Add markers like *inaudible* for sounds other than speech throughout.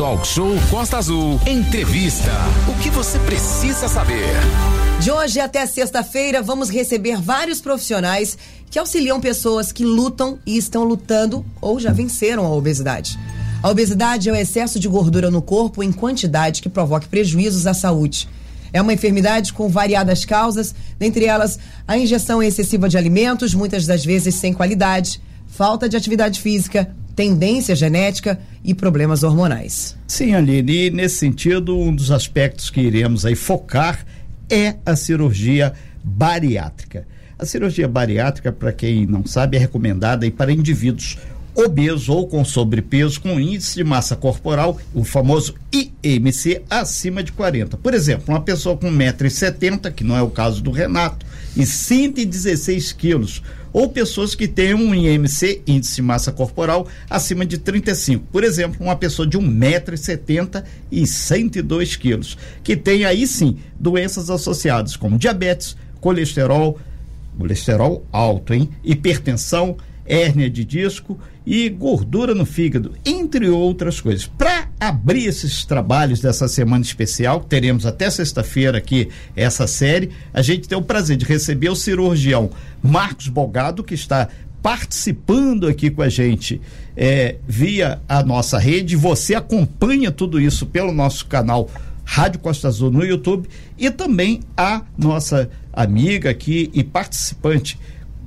Talk Show Costa Azul. Entrevista. O que você precisa saber? De hoje até sexta-feira, vamos receber vários profissionais que auxiliam pessoas que lutam e estão lutando ou já venceram a obesidade. A obesidade é o excesso de gordura no corpo em quantidade que provoca prejuízos à saúde. É uma enfermidade com variadas causas, dentre elas a injeção excessiva de alimentos, muitas das vezes sem qualidade, falta de atividade física, tendência genética e problemas hormonais. Sim, Aline, e nesse sentido, um dos aspectos que iremos aí focar é a cirurgia bariátrica. A cirurgia bariátrica, para quem não sabe, é recomendada aí para indivíduos obeso ou com sobrepeso com índice de massa corporal, o famoso IMC, acima de 40. Por exemplo, uma pessoa com 1,70m, que não é o caso do Renato, e 116 quilos, ou pessoas que têm um IMC, índice de massa corporal, acima de 35. Por exemplo, uma pessoa de 1,70m e 102 quilos, que tem aí sim doenças associadas como diabetes, colesterol, colesterol alto, hein? Hipertensão, hérnia de disco e gordura no fígado, entre outras coisas. Para abrir esses trabalhos dessa semana especial, teremos até sexta-feira aqui essa série, a gente tem o prazer de receber o cirurgião Marcos Bogado, que está participando aqui com a gente é, via a nossa rede. Você acompanha tudo isso pelo nosso canal Rádio Costa Azul no YouTube e também a nossa amiga aqui e participante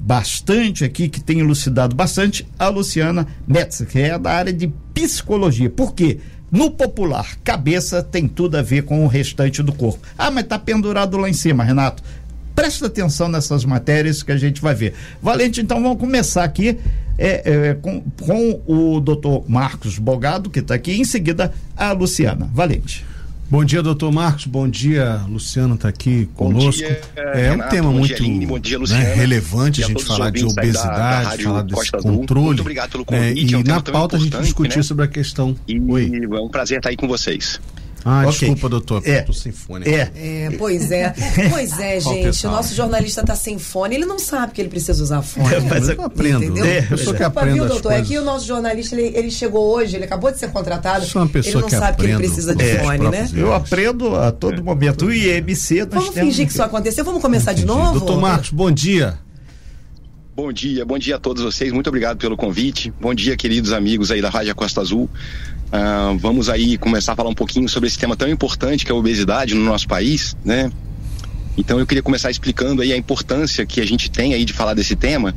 bastante aqui, que tem elucidado bastante, a Luciana Metz, que é da área de psicologia. Por quê? No popular, cabeça tem tudo a ver com o restante do corpo. Ah, mas tá pendurado lá em cima, Renato. Presta atenção nessas matérias que a gente vai ver. Valente, então vamos começar aqui é, é, com, com o doutor Marcos Bogado, que está aqui, em seguida a Luciana. Valente. Bom dia, doutor Marcos. Bom dia, Luciano está aqui conosco. Dia, é um tema muito dia, né, relevante a gente falar de obesidade, da, da falar desse Costa controle. Obrigado pelo convite. É, e é um na pauta a gente discutir né? sobre a questão. E Oi. é um prazer estar aí com vocês. Ah, okay. desculpa, doutor, é, tô sem fone. É. é, pois é. *laughs* Pois é, gente. O nosso jornalista tá sem fone, ele não sabe que ele precisa usar fone. Mas eu aprendo. Entendeu? É, pessoa que aprende. Viu, doutor? É que o nosso jornalista, ele, ele, chegou hoje, ele acabou de ser contratado. Sou uma pessoa ele não que sabe que ele precisa de é, fone, né? Eu aprendo a todo momento. O IMC, Vamos fingir que isso aconteceu. Vamos começar de novo? Doutor Marcos, bom dia. Bom dia, bom dia a todos vocês. Muito obrigado pelo convite. Bom dia, queridos amigos aí da Rádio Costa Azul. Uh, vamos aí começar a falar um pouquinho sobre esse tema tão importante que é a obesidade no nosso país, né? Então eu queria começar explicando aí a importância que a gente tem aí de falar desse tema,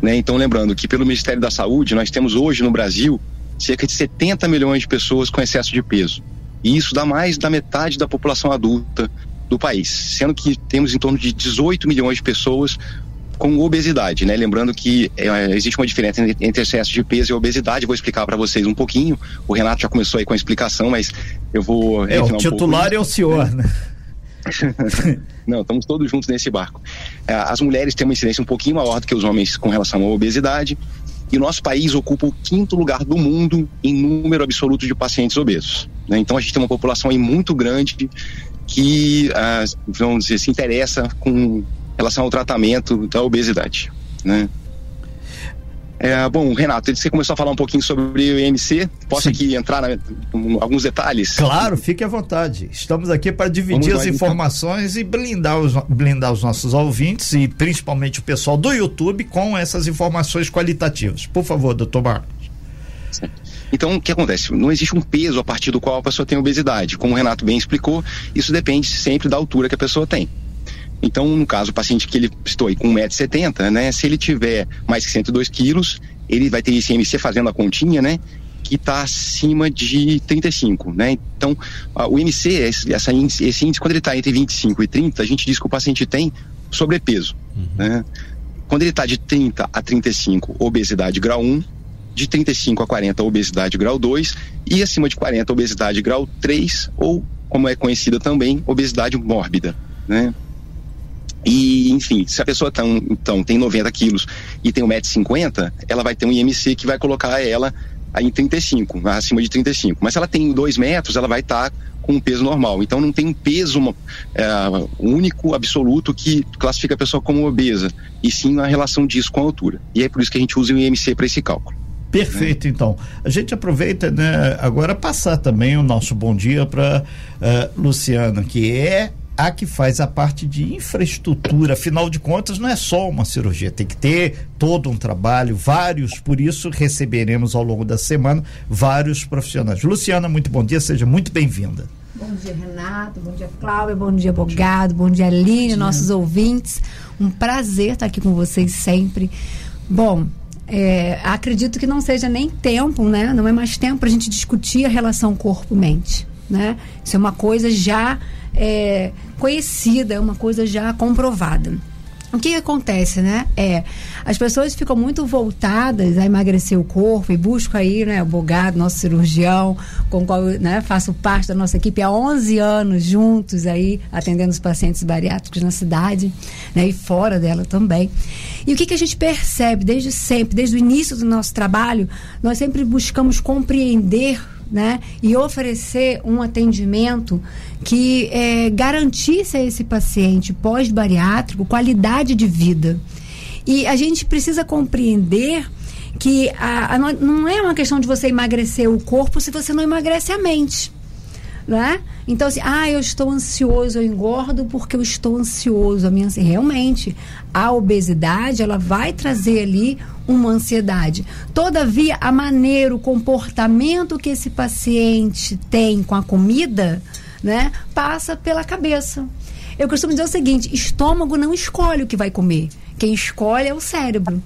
né? Então lembrando que pelo Ministério da Saúde nós temos hoje no Brasil cerca de 70 milhões de pessoas com excesso de peso. E isso dá mais da metade da população adulta do país, sendo que temos em torno de 18 milhões de pessoas com obesidade, né? Lembrando que é, existe uma diferença entre excesso de peso e obesidade. Vou explicar para vocês um pouquinho. O Renato já começou aí com a explicação, mas eu vou. É, o titular um é o senhor, né? *laughs* Não, estamos todos juntos nesse barco. É, as mulheres têm uma incidência um pouquinho maior do que os homens com relação à obesidade. E o nosso país ocupa o quinto lugar do mundo em número absoluto de pacientes obesos. Né? Então a gente tem uma população aí muito grande que, ah, vamos dizer, se interessa com relação ao tratamento da obesidade, né? É, bom, Renato, você começou a falar um pouquinho sobre o IMC. Posso Sim. aqui entrar em alguns detalhes? Claro, fique à vontade. Estamos aqui para dividir as então. informações então. e blindar os, blindar os nossos ouvintes e principalmente o pessoal do YouTube com essas informações qualitativas. Por favor, doutor Marcos. Então, o que acontece? Não existe um peso a partir do qual a pessoa tem obesidade. Como o Renato bem explicou, isso depende sempre da altura que a pessoa tem. Então, no caso, o paciente que ele estou aí com 1,70m, né? Se ele tiver mais que 102 quilos, ele vai ter ICMC fazendo a continha, né? Que está acima de 35, né? Então, o IMC, esse, essa índice, esse índice, quando ele está entre 25 e 30, a gente diz que o paciente tem sobrepeso, uhum. né? Quando ele está de 30 a 35, obesidade grau 1, de 35 a 40, obesidade grau 2, e acima de 40, obesidade grau 3, ou, como é conhecida também, obesidade mórbida, né? E, enfim, se a pessoa tão, então tem 90 quilos e tem 1,50m, ela vai ter um IMC que vai colocar ela em 35, acima de 35. Mas se ela tem 2 metros, ela vai estar tá com um peso normal. Então não tem um peso é, único, absoluto, que classifica a pessoa como obesa, e sim a relação disso com a altura. E é por isso que a gente usa o IMC para esse cálculo. Perfeito, então. A gente aproveita, né, agora passar também o nosso bom dia para uh, eh, Luciana, que é a que faz a parte de infraestrutura. Afinal de contas, não é só uma cirurgia, tem que ter todo um trabalho, vários, por isso receberemos ao longo da semana vários profissionais. Luciana, muito bom dia, seja muito bem-vinda. Bom dia, Renato. Bom dia, Cláudia. Bom dia, Bogado. Bom dia, Aline, nossos ouvintes. Um prazer estar aqui com vocês sempre. Bom, é, acredito que não seja nem tempo, né? Não é mais tempo para a gente discutir a relação corpo-mente, né? Isso é uma coisa já é, conhecida, é uma coisa já comprovada. O que, acontece, né? É, as pessoas ficam muito voltadas a emagrecer o corpo e buscam aí, né, o Bogado, nosso cirurgião, com o qual né, faço parte da nossa equipe há 11 anos juntos aí, atendendo os pacientes bariátricos na cidade, né, e fora dela também. E o que, que a gente percebe desde sempre, desde o início do nosso trabalho, nós sempre buscamos compreender né? E oferecer um atendimento que é, garantisse a esse paciente pós-bariátrico qualidade de vida. E a gente precisa compreender que a, a, não é uma questão de você emagrecer o corpo se você não emagrece a mente né? Então, assim, ah, eu estou ansioso, eu engordo porque eu estou ansioso. A minha, realmente, a obesidade, ela vai trazer ali uma ansiedade. Todavia, a maneira, o comportamento que esse paciente tem com a comida, né, passa pela cabeça. Eu costumo dizer o seguinte: estômago não escolhe o que vai comer. Quem escolhe é o cérebro.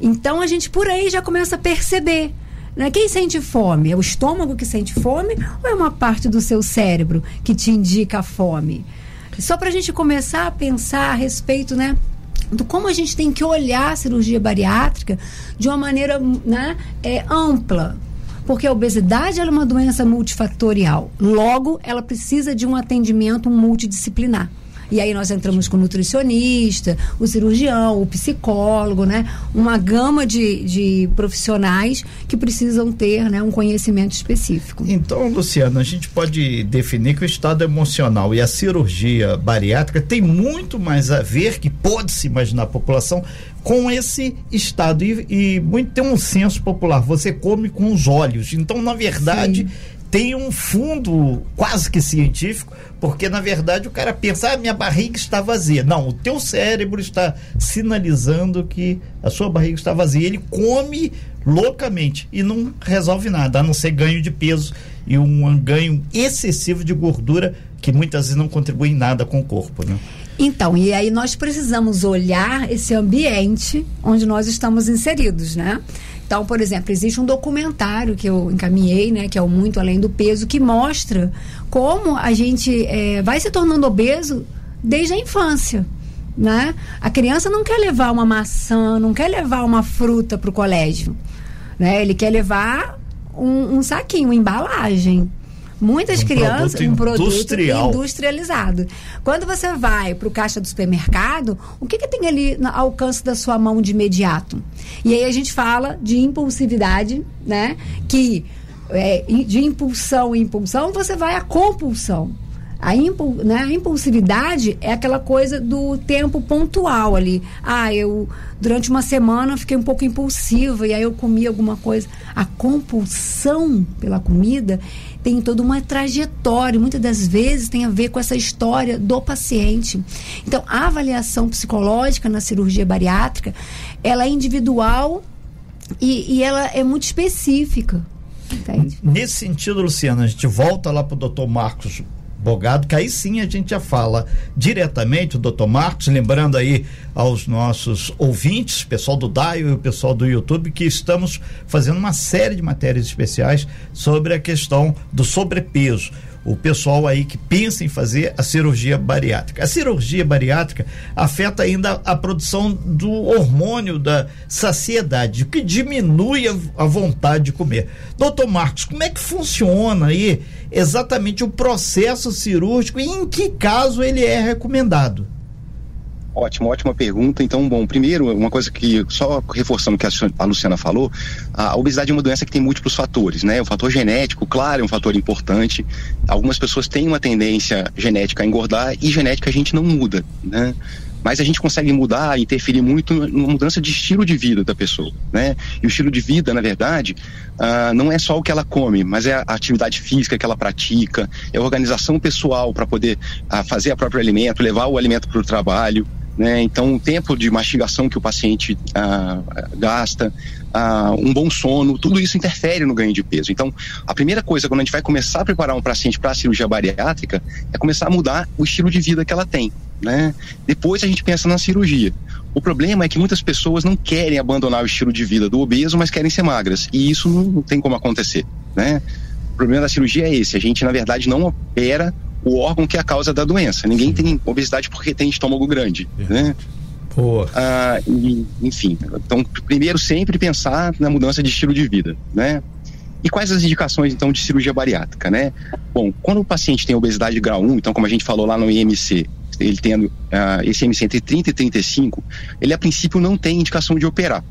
Então, a gente por aí já começa a perceber né? Quem sente fome? É o estômago que sente fome ou é uma parte do seu cérebro que te indica a fome? Só para a gente começar a pensar a respeito, né? do como a gente tem que olhar a cirurgia bariátrica de uma maneira né, é, ampla. Porque a obesidade é uma doença multifatorial. Logo, ela precisa de um atendimento multidisciplinar. E aí nós entramos com o nutricionista, o cirurgião, o psicólogo, né? Uma gama de, de profissionais que precisam ter né, um conhecimento específico. Então, Luciana, a gente pode definir que o estado emocional e a cirurgia bariátrica tem muito mais a ver, que pode-se imaginar a população, com esse estado. E, e, muito tem um senso popular, você come com os olhos. Então, na verdade. Sim tem um fundo quase que científico, porque na verdade o cara pensa, ah, minha barriga está vazia. Não, o teu cérebro está sinalizando que a sua barriga está vazia. Ele come loucamente e não resolve nada, a não ser ganho de peso e um ganho excessivo de gordura que muitas vezes não contribui em nada com o corpo, né? Então, e aí nós precisamos olhar esse ambiente onde nós estamos inseridos, né? Então, por exemplo, existe um documentário que eu encaminhei, né, que é o Muito Além do Peso, que mostra como a gente é, vai se tornando obeso desde a infância. Né? A criança não quer levar uma maçã, não quer levar uma fruta para o colégio. Né? Ele quer levar um, um saquinho, uma embalagem. Muitas um crianças, produto um produto industrial. industrializado. Quando você vai para o caixa do supermercado, o que, que tem ali no alcance da sua mão de imediato? E aí a gente fala de impulsividade, né? Que é, de impulsão em impulsão, você vai à compulsão. A, impul, né, a impulsividade é aquela coisa do tempo pontual ali. Ah, eu durante uma semana fiquei um pouco impulsiva e aí eu comi alguma coisa. A compulsão pela comida tem toda uma trajetória, muitas das vezes tem a ver com essa história do paciente. Então, a avaliação psicológica na cirurgia bariátrica, ela é individual e, e ela é muito específica. Entende? Nesse sentido, Luciana, a gente volta lá para o doutor Marcos Bogado, que aí sim a gente já fala diretamente, o doutor Marcos, lembrando aí aos nossos ouvintes, pessoal do DAIO e o pessoal do YouTube, que estamos fazendo uma série de matérias especiais sobre a questão do sobrepeso o pessoal aí que pensa em fazer a cirurgia bariátrica. A cirurgia bariátrica afeta ainda a produção do hormônio da saciedade, o que diminui a, a vontade de comer. Doutor Marcos, como é que funciona aí exatamente o processo cirúrgico e em que caso ele é recomendado? Ótimo, ótima pergunta. Então, bom, primeiro, uma coisa que, só reforçando o que a Luciana falou, a obesidade é uma doença que tem múltiplos fatores, né? O fator genético, claro, é um fator importante. Algumas pessoas têm uma tendência genética a engordar e genética a gente não muda, né? mas a gente consegue mudar, interferir muito na mudança de estilo de vida da pessoa, né? E o estilo de vida, na verdade, uh, não é só o que ela come, mas é a atividade física que ela pratica, é a organização pessoal para poder uh, fazer a próprio alimento, levar o alimento para o trabalho, né? Então, o tempo de mastigação que o paciente ah, gasta, ah, um bom sono, tudo isso interfere no ganho de peso. Então, a primeira coisa quando a gente vai começar a preparar um paciente para a cirurgia bariátrica é começar a mudar o estilo de vida que ela tem. Né? Depois a gente pensa na cirurgia. O problema é que muitas pessoas não querem abandonar o estilo de vida do obeso, mas querem ser magras. E isso não, tem como acontecer. Né? O problema da cirurgia é esse: a gente, na verdade, não opera o órgão que é a causa da doença. Ninguém tem obesidade porque tem estômago grande, né? Ah, e, enfim, então primeiro sempre pensar na mudança de estilo de vida, né? E quais as indicações então de cirurgia bariátrica, né? Bom, quando o paciente tem obesidade grau 1, então como a gente falou lá no IMC, ele tendo uh, esse IMC entre 30 e 35, ele a princípio não tem indicação de operar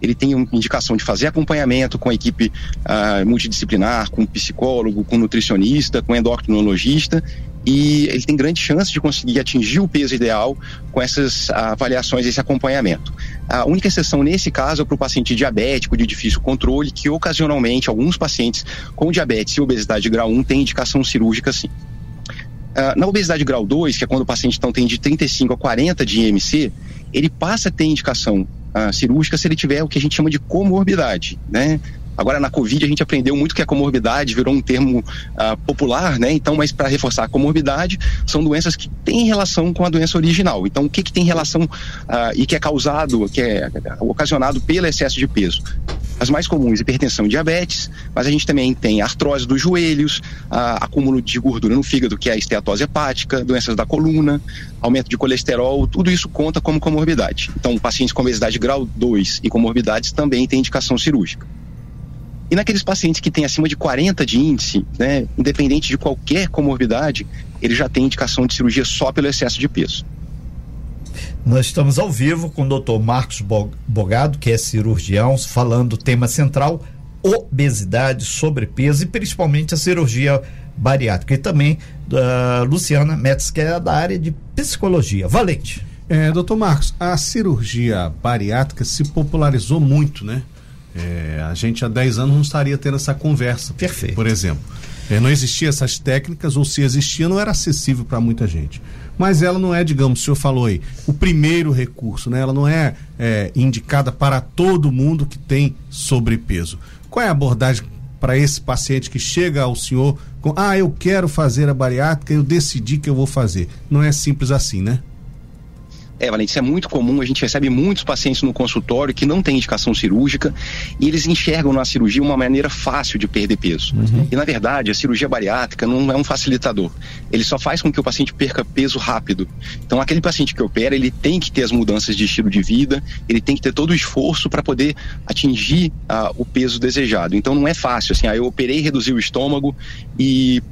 ele tem indicação de fazer acompanhamento com a equipe uh, multidisciplinar, com psicólogo, com nutricionista, com endocrinologista, e ele tem grande chance de conseguir atingir o peso ideal com essas avaliações, esse acompanhamento. A única exceção nesse caso é para o paciente diabético de difícil controle, que ocasionalmente alguns pacientes com diabetes e obesidade grau 1 têm indicação cirúrgica sim. Uh, na obesidade grau 2, que é quando o paciente então, tem de 35 a 40 de IMC, ele passa a ter indicação cirúrgica se ele tiver o que a gente chama de comorbidade, né? Agora, na Covid, a gente aprendeu muito que a comorbidade virou um termo uh, popular, né? Então, mas para reforçar, a comorbidade são doenças que têm relação com a doença original. Então, o que, que tem relação uh, e que é causado, que é ocasionado pelo excesso de peso? As mais comuns, hipertensão e diabetes, mas a gente também tem artrose dos joelhos, uh, acúmulo de gordura no fígado, que é a esteatose hepática, doenças da coluna, aumento de colesterol, tudo isso conta como comorbidade. Então, pacientes com obesidade grau 2 e comorbidades também têm indicação cirúrgica. E naqueles pacientes que têm acima de 40 de índice, né, independente de qualquer comorbidade, ele já tem indicação de cirurgia só pelo excesso de peso. Nós estamos ao vivo com o doutor Marcos Bogado, que é cirurgião, falando do tema central, obesidade, sobrepeso e principalmente a cirurgia bariátrica. E também da Luciana Metz, que é da área de psicologia. Valente. É, doutor Marcos, a cirurgia bariátrica se popularizou muito, né? É, a gente há 10 anos não estaria tendo essa conversa. Perfeito. Por exemplo. É, não existiam essas técnicas, ou se existia, não era acessível para muita gente. Mas ela não é, digamos, o senhor falou aí, o primeiro recurso, né? Ela não é, é indicada para todo mundo que tem sobrepeso. Qual é a abordagem para esse paciente que chega ao senhor com, ah, eu quero fazer a bariátrica, eu decidi que eu vou fazer. Não é simples assim, né? É, Valente, isso é muito comum. A gente recebe muitos pacientes no consultório que não têm indicação cirúrgica e eles enxergam na cirurgia uma maneira fácil de perder peso. Uhum. E, na verdade, a cirurgia bariátrica não é um facilitador. Ele só faz com que o paciente perca peso rápido. Então, aquele paciente que opera, ele tem que ter as mudanças de estilo de vida, ele tem que ter todo o esforço para poder atingir uh, o peso desejado. Então, não é fácil. Assim, ah, eu operei, reduzi o estômago e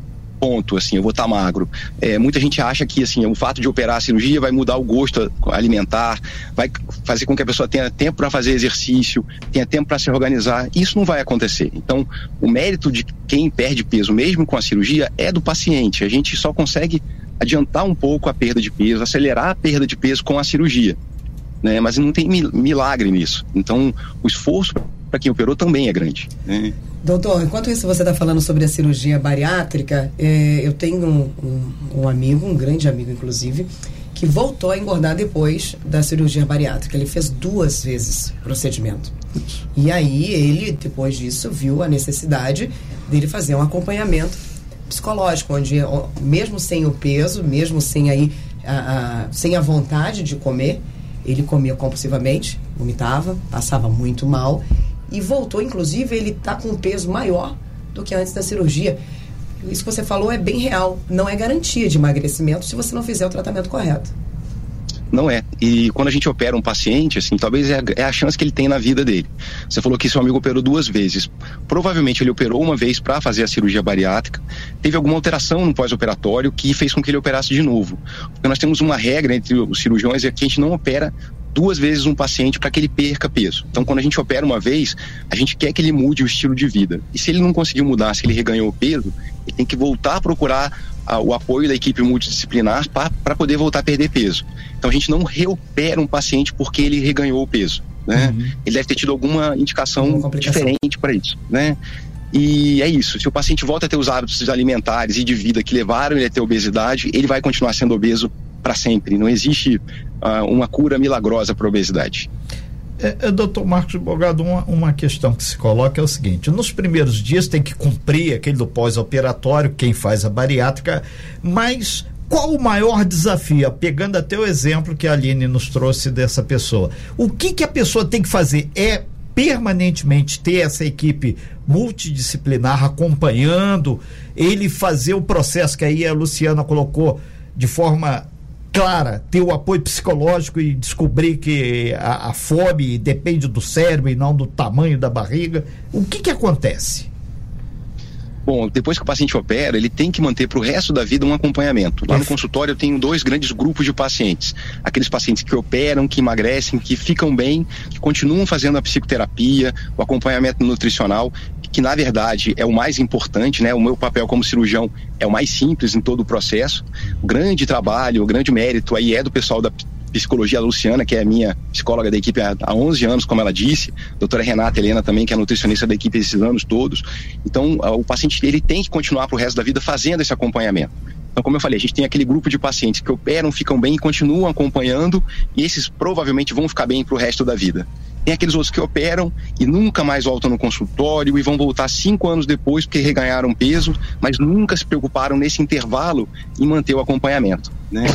ponto, assim, eu vou estar tá magro. É, muita gente acha que, assim, o fato de operar a cirurgia vai mudar o gosto alimentar, vai fazer com que a pessoa tenha tempo para fazer exercício, tenha tempo para se organizar. Isso não vai acontecer. Então, o mérito de quem perde peso, mesmo com a cirurgia, é do paciente. A gente só consegue adiantar um pouco a perda de peso, acelerar a perda de peso com a cirurgia. Né? Mas não tem milagre nisso. Então, o esforço para quem operou também é grande. Né? Doutor, enquanto isso você está falando sobre a cirurgia bariátrica, é, eu tenho um, um, um, amigo, um grande amigo inclusive, que voltou a engordar depois da cirurgia bariátrica. Ele fez duas vezes o procedimento. E aí ele, depois disso, viu a necessidade dele fazer um acompanhamento psicológico, onde mesmo sem o peso, mesmo sem aí a, a, sem a vontade de comer, ele comia compulsivamente, vomitava, passava muito mal e voltou, inclusive, ele está com um peso maior do que antes da cirurgia. Isso que você falou é bem real. Não é garantia de emagrecimento se você não fizer o tratamento correto. Não é. E quando a gente opera um paciente, assim, talvez é a, é a, chance que ele tem na vida dele. Você falou que seu amigo operou duas vezes. Provavelmente ele operou uma vez para fazer a cirurgia bariátrica. Teve alguma alteração no pós-operatório que fez com que ele operasse de novo. Porque nós temos uma regra entre os cirurgiões é que a gente não opera duas vezes um paciente para que ele perca peso. Então, quando a gente opera uma vez, a gente quer que ele mude o estilo de vida. E se ele não conseguiu mudar, se ele reganhou o peso, ele tem que voltar a procurar a, o apoio da equipe multidisciplinar para poder voltar a perder peso. Então, a gente não reopera um paciente porque ele reganhou o peso. Né? Uhum. Ele deve ter tido alguma indicação diferente para isso. Né? E é isso. Se o paciente volta a ter os hábitos alimentares e de vida que levaram ele a ter obesidade, ele vai continuar sendo obeso para sempre. Não existe uh, uma cura milagrosa para a obesidade. É, é, doutor Marcos Bogado, uma, uma questão que se coloca é o seguinte: nos primeiros dias tem que cumprir aquele do pós-operatório, quem faz a bariátrica, mas qual o maior desafio? Pegando até o exemplo que a Aline nos trouxe dessa pessoa. O que, que a pessoa tem que fazer? É permanentemente ter essa equipe multidisciplinar acompanhando, ele fazer o processo que aí a Luciana colocou de forma clara, ter o apoio psicológico e descobrir que a, a fome depende do cérebro e não do tamanho da barriga. O que que acontece? Bom, depois que o paciente opera, ele tem que manter para o resto da vida um acompanhamento. Lá no consultório eu tenho dois grandes grupos de pacientes. Aqueles pacientes que operam, que emagrecem, que ficam bem, que continuam fazendo a psicoterapia, o acompanhamento nutricional, que na verdade é o mais importante, né? O meu papel como cirurgião é o mais simples em todo o processo. O grande trabalho, o grande mérito aí é do pessoal da psicologia, a Luciana, que é minha psicóloga da equipe há, há 11 anos, como ela disse, a doutora Renata Helena também, que é nutricionista da equipe esses anos todos. Então, o paciente ele tem que continuar para o resto da vida fazendo esse acompanhamento. Então, como eu falei, a gente tem aquele grupo de pacientes que operam, ficam bem e continuam acompanhando, e esses provavelmente vão ficar bem para o resto da vida. Tem aqueles outros que operam e nunca mais voltam no consultório e vão voltar cinco anos depois porque reganharam peso, mas nunca se preocuparam nesse intervalo em manter o acompanhamento. Né?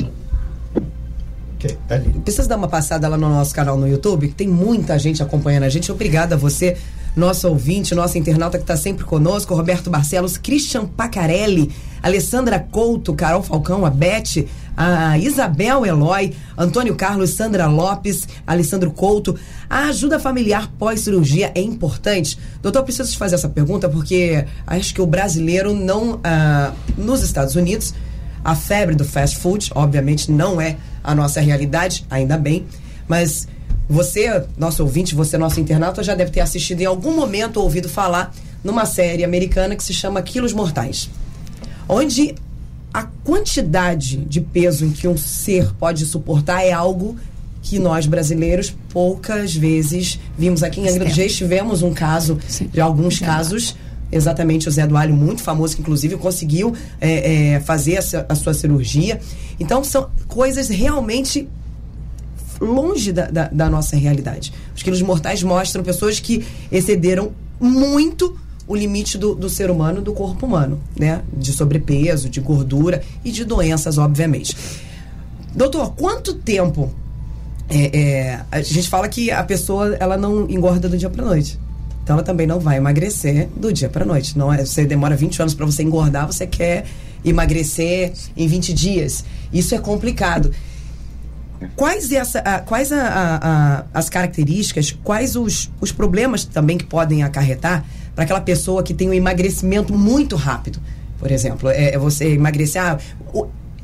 Okay, tá Precisa dar uma passada lá no nosso canal no YouTube, que tem muita gente acompanhando a gente. Obrigada a você, nosso ouvinte, nosso internauta que está sempre conosco, Roberto Barcelos, Christian Pacarelli, Alessandra Couto, Carol Falcão, a Beth, a Isabel Eloy, Antônio Carlos, Sandra Lopes, Alessandro Couto. A ajuda familiar pós-cirurgia é importante? Doutor, preciso te fazer essa pergunta porque acho que o brasileiro não. Ah, nos Estados Unidos, a febre do fast food, obviamente, não é a nossa realidade, ainda bem, mas você, nosso ouvinte, você, nosso internauta, já deve ter assistido em algum momento ou ouvido falar numa série americana que se chama Quilos Mortais, onde a quantidade de peso em que um ser pode suportar é algo que nós brasileiros poucas vezes vimos. Aqui em Angra dos Reis tivemos um caso Sim. de alguns casos exatamente o Zé do Alho, muito famoso, que inclusive conseguiu é, é, fazer a, a, sua cirurgia. Então, são coisas realmente longe da, da, da nossa realidade. Os quilos mortais mostram pessoas que excederam muito o limite do, do ser humano, do corpo humano, né? De sobrepeso, de gordura e de doenças, obviamente. Doutor, quanto tempo é, é, a gente fala que a pessoa ela não engorda do dia para noite. Então ela também não vai emagrecer do dia para noite. Não é, você demora 20 anos para você engordar, você quer emagrecer em 20 dias. Isso é complicado. Quais, essa, a, quais a, a, as características, quais os, os problemas também que podem acarretar para aquela pessoa que tem um emagrecimento muito rápido? Por exemplo, é, é você emagrecer. Ah,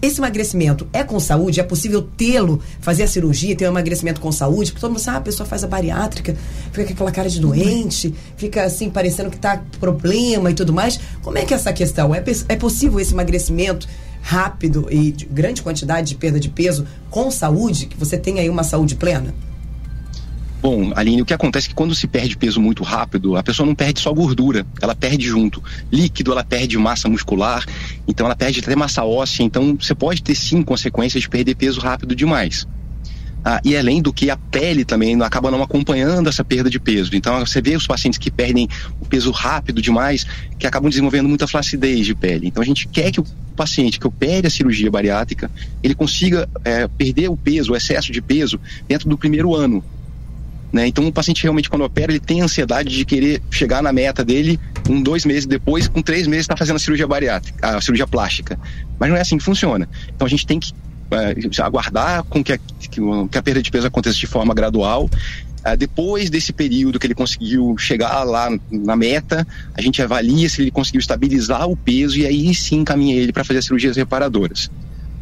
esse emagrecimento é com saúde? É possível tê-lo, fazer a cirurgia, ter um emagrecimento com saúde? Porque todo mundo sabe, ah, a pessoa faz a bariátrica, fica com aquela cara de doente, fica assim, parecendo que está problema e tudo mais. Como é que é essa questão? É, é possível esse emagrecimento rápido e de grande quantidade de perda de peso com saúde, que você tenha aí uma saúde plena? Bom, Aline, o que acontece é que quando se perde peso muito rápido, a pessoa não perde só gordura, ela perde junto líquido, ela perde massa muscular, então ela perde até massa óssea, então você pode ter sim consequências de perder peso rápido demais. Ah, e além do que a pele também acaba não acompanhando essa perda de peso. Então você vê os pacientes que perdem o peso rápido demais, que acabam desenvolvendo muita flacidez de pele. Então a gente quer que o paciente que opere a cirurgia bariátrica, ele consiga é, perder o peso, o excesso de peso, dentro do primeiro ano. Né? Então o paciente realmente quando opera ele tem ansiedade de querer chegar na meta dele um dois meses depois, com três meses está fazendo a cirurgia bariátrica, a cirurgia plástica. Mas não é assim que funciona. Então a gente tem que é, aguardar com que a, que a perda de peso aconteça de forma gradual. Uh, depois desse período que ele conseguiu chegar lá na meta, a gente avalia se ele conseguiu estabilizar o peso e aí sim encaminha ele para fazer as cirurgias reparadoras.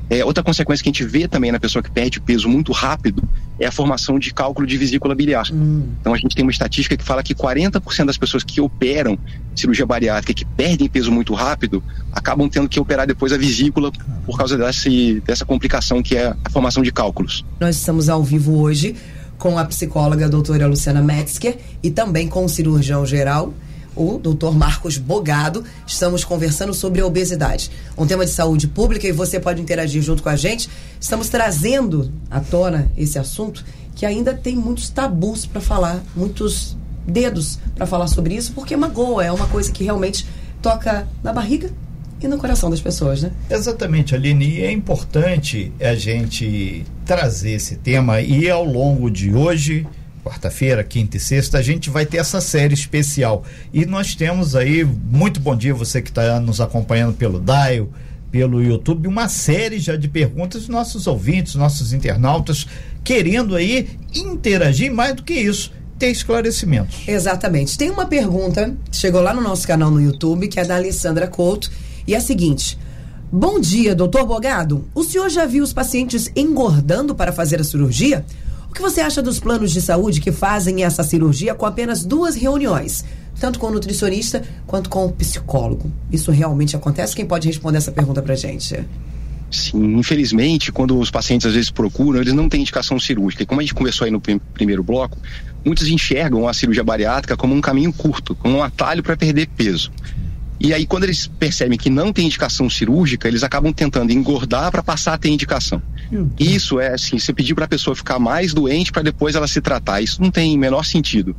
É, outra consequência que a gente vê também na pessoa que perde peso muito rápido é a formação de cálculo de vesícula biliar. Hum. Então a gente tem uma estatística que fala que 40% das pessoas que operam cirurgia bariátrica que perdem peso muito rápido acabam tendo que operar depois a vesícula por causa desse, dessa complicação que é a formação de cálculos. Nós estamos ao vivo hoje com a psicóloga a doutora Luciana Metzger e também com o cirurgião geral o doutor Marcos Bogado. Estamos conversando sobre a obesidade, um tema de saúde pública e você pode interagir junto com a gente. Estamos trazendo à tona esse assunto que ainda tem muitos tabus para falar, muitos dedos para falar sobre isso, porque magoa, é uma coisa que realmente toca na barriga e no coração das pessoas, né? Exatamente, Aline. E é importante a gente trazer esse tema e ao longo de hoje quarta-feira, quinta e sexta, a gente vai ter essa série especial. E nós temos aí, muito bom dia você que está nos acompanhando pelo Dial, pelo YouTube, uma série já de perguntas dos nossos ouvintes, nossos internautas, querendo aí interagir mais do que isso. Ter esclarecimentos. Exatamente. Tem uma pergunta, chegou lá no nosso canal no YouTube, que é da Alessandra Couto, e é a seguinte: Bom dia, doutor Bogado. O senhor já viu os pacientes engordando para fazer a cirurgia? O que você acha dos planos de saúde que fazem essa cirurgia com apenas duas reuniões? Tanto com o nutricionista quanto com o psicólogo. Isso realmente acontece? Quem pode responder essa pergunta pra gente? Sim, infelizmente, quando os pacientes às vezes procuram, eles não têm indicação cirúrgica. E como a gente conversou aí no primeiro bloco, muitos enxergam a cirurgia bariátrica como um caminho curto, como um atalho para perder peso. E aí, quando eles percebem que não tem indicação cirúrgica, eles acabam tentando engordar para passar a ter indicação. Isso é assim, você pedir para a pessoa ficar mais doente para depois ela se tratar. Isso não tem menor sentido.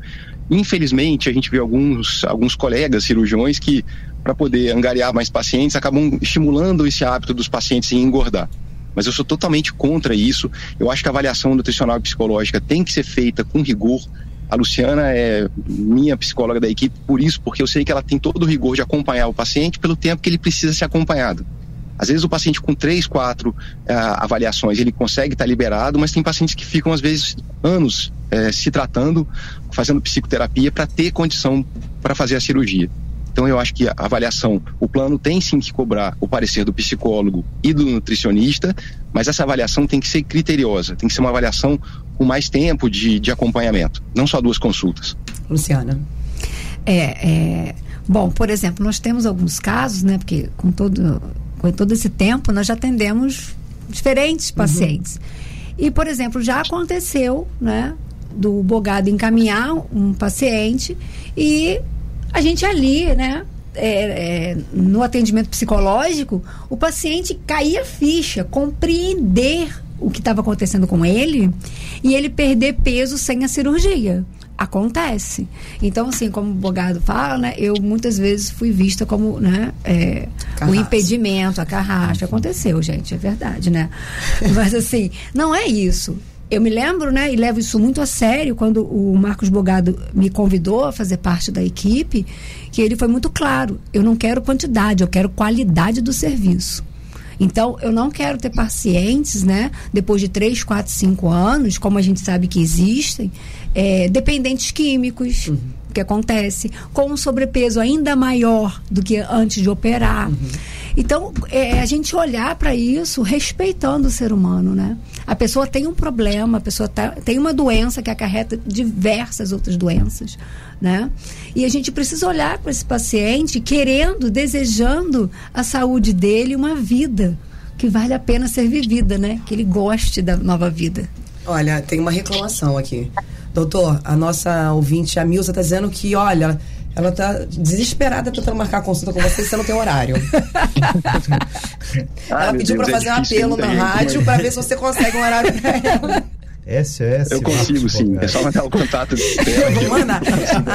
Infelizmente, a gente vê alguns, alguns colegas cirurgiões que, para poder angariar mais pacientes, acabam estimulando esse hábito dos pacientes em engordar. Mas eu sou totalmente contra isso. Eu acho que a avaliação nutricional e psicológica tem que ser feita com rigor. A Luciana é minha psicóloga da equipe por isso, porque eu sei que ela tem todo o rigor de acompanhar o paciente pelo tempo que ele precisa ser acompanhado. Às vezes o paciente com três, quatro uh, avaliações ele consegue estar tá liberado, mas tem pacientes que ficam às vezes anos uh, se tratando, fazendo psicoterapia para ter condição para fazer a cirurgia. Então eu acho que a avaliação, o plano tem sim que cobrar o parecer do psicólogo e do nutricionista, mas essa avaliação tem que ser criteriosa, tem que ser uma avaliação com mais tempo de, de acompanhamento, não só duas consultas. Luciana. É, é, bom, por exemplo, nós temos alguns casos, né, porque com todo com todo esse tempo, nós já atendemos diferentes uhum. pacientes. Uhum. E, por exemplo, já aconteceu, né, do bogado encaminhar um paciente e a gente ali, né, é, é, no atendimento psicológico, o paciente caía ficha, compreender o que estava acontecendo com ele e ele perder peso sem a cirurgia acontece. Então, assim, como o Bogado fala, né, eu muitas vezes fui vista como né, é, o impedimento, a carracha. Aconteceu, gente, é verdade, né? *laughs* Mas, assim, não é isso. Eu me lembro, né, e levo isso muito a sério, quando o Marcos Bogado me convidou a fazer parte da equipe, que ele foi muito claro. Eu não quero quantidade, eu quero qualidade do serviço. Então, eu não quero ter pacientes, né, depois de 3, 4, 5 anos, como a gente sabe que existem, é, dependentes químicos. Uhum. Que acontece com um sobrepeso ainda maior do que antes de operar. Uhum. Então, é, a gente olhar para isso respeitando o ser humano, né? A pessoa tem um problema, a pessoa tá, tem uma doença que acarreta diversas outras doenças, né? E a gente precisa olhar para esse paciente querendo, desejando a saúde dele, uma vida que vale a pena ser vivida, né? Que ele goste da nova vida. Olha, tem uma reclamação aqui. Doutor, a nossa ouvinte, a Milza, está dizendo que, olha, ela está desesperada tentando marcar a consulta com você e você não tem horário. *laughs* ela pediu para é fazer um apelo na rádio para ver se você consegue um horário para ela. *laughs* SOS. Eu consigo, sim. É só mandar o contato *laughs* Eu vou mandar.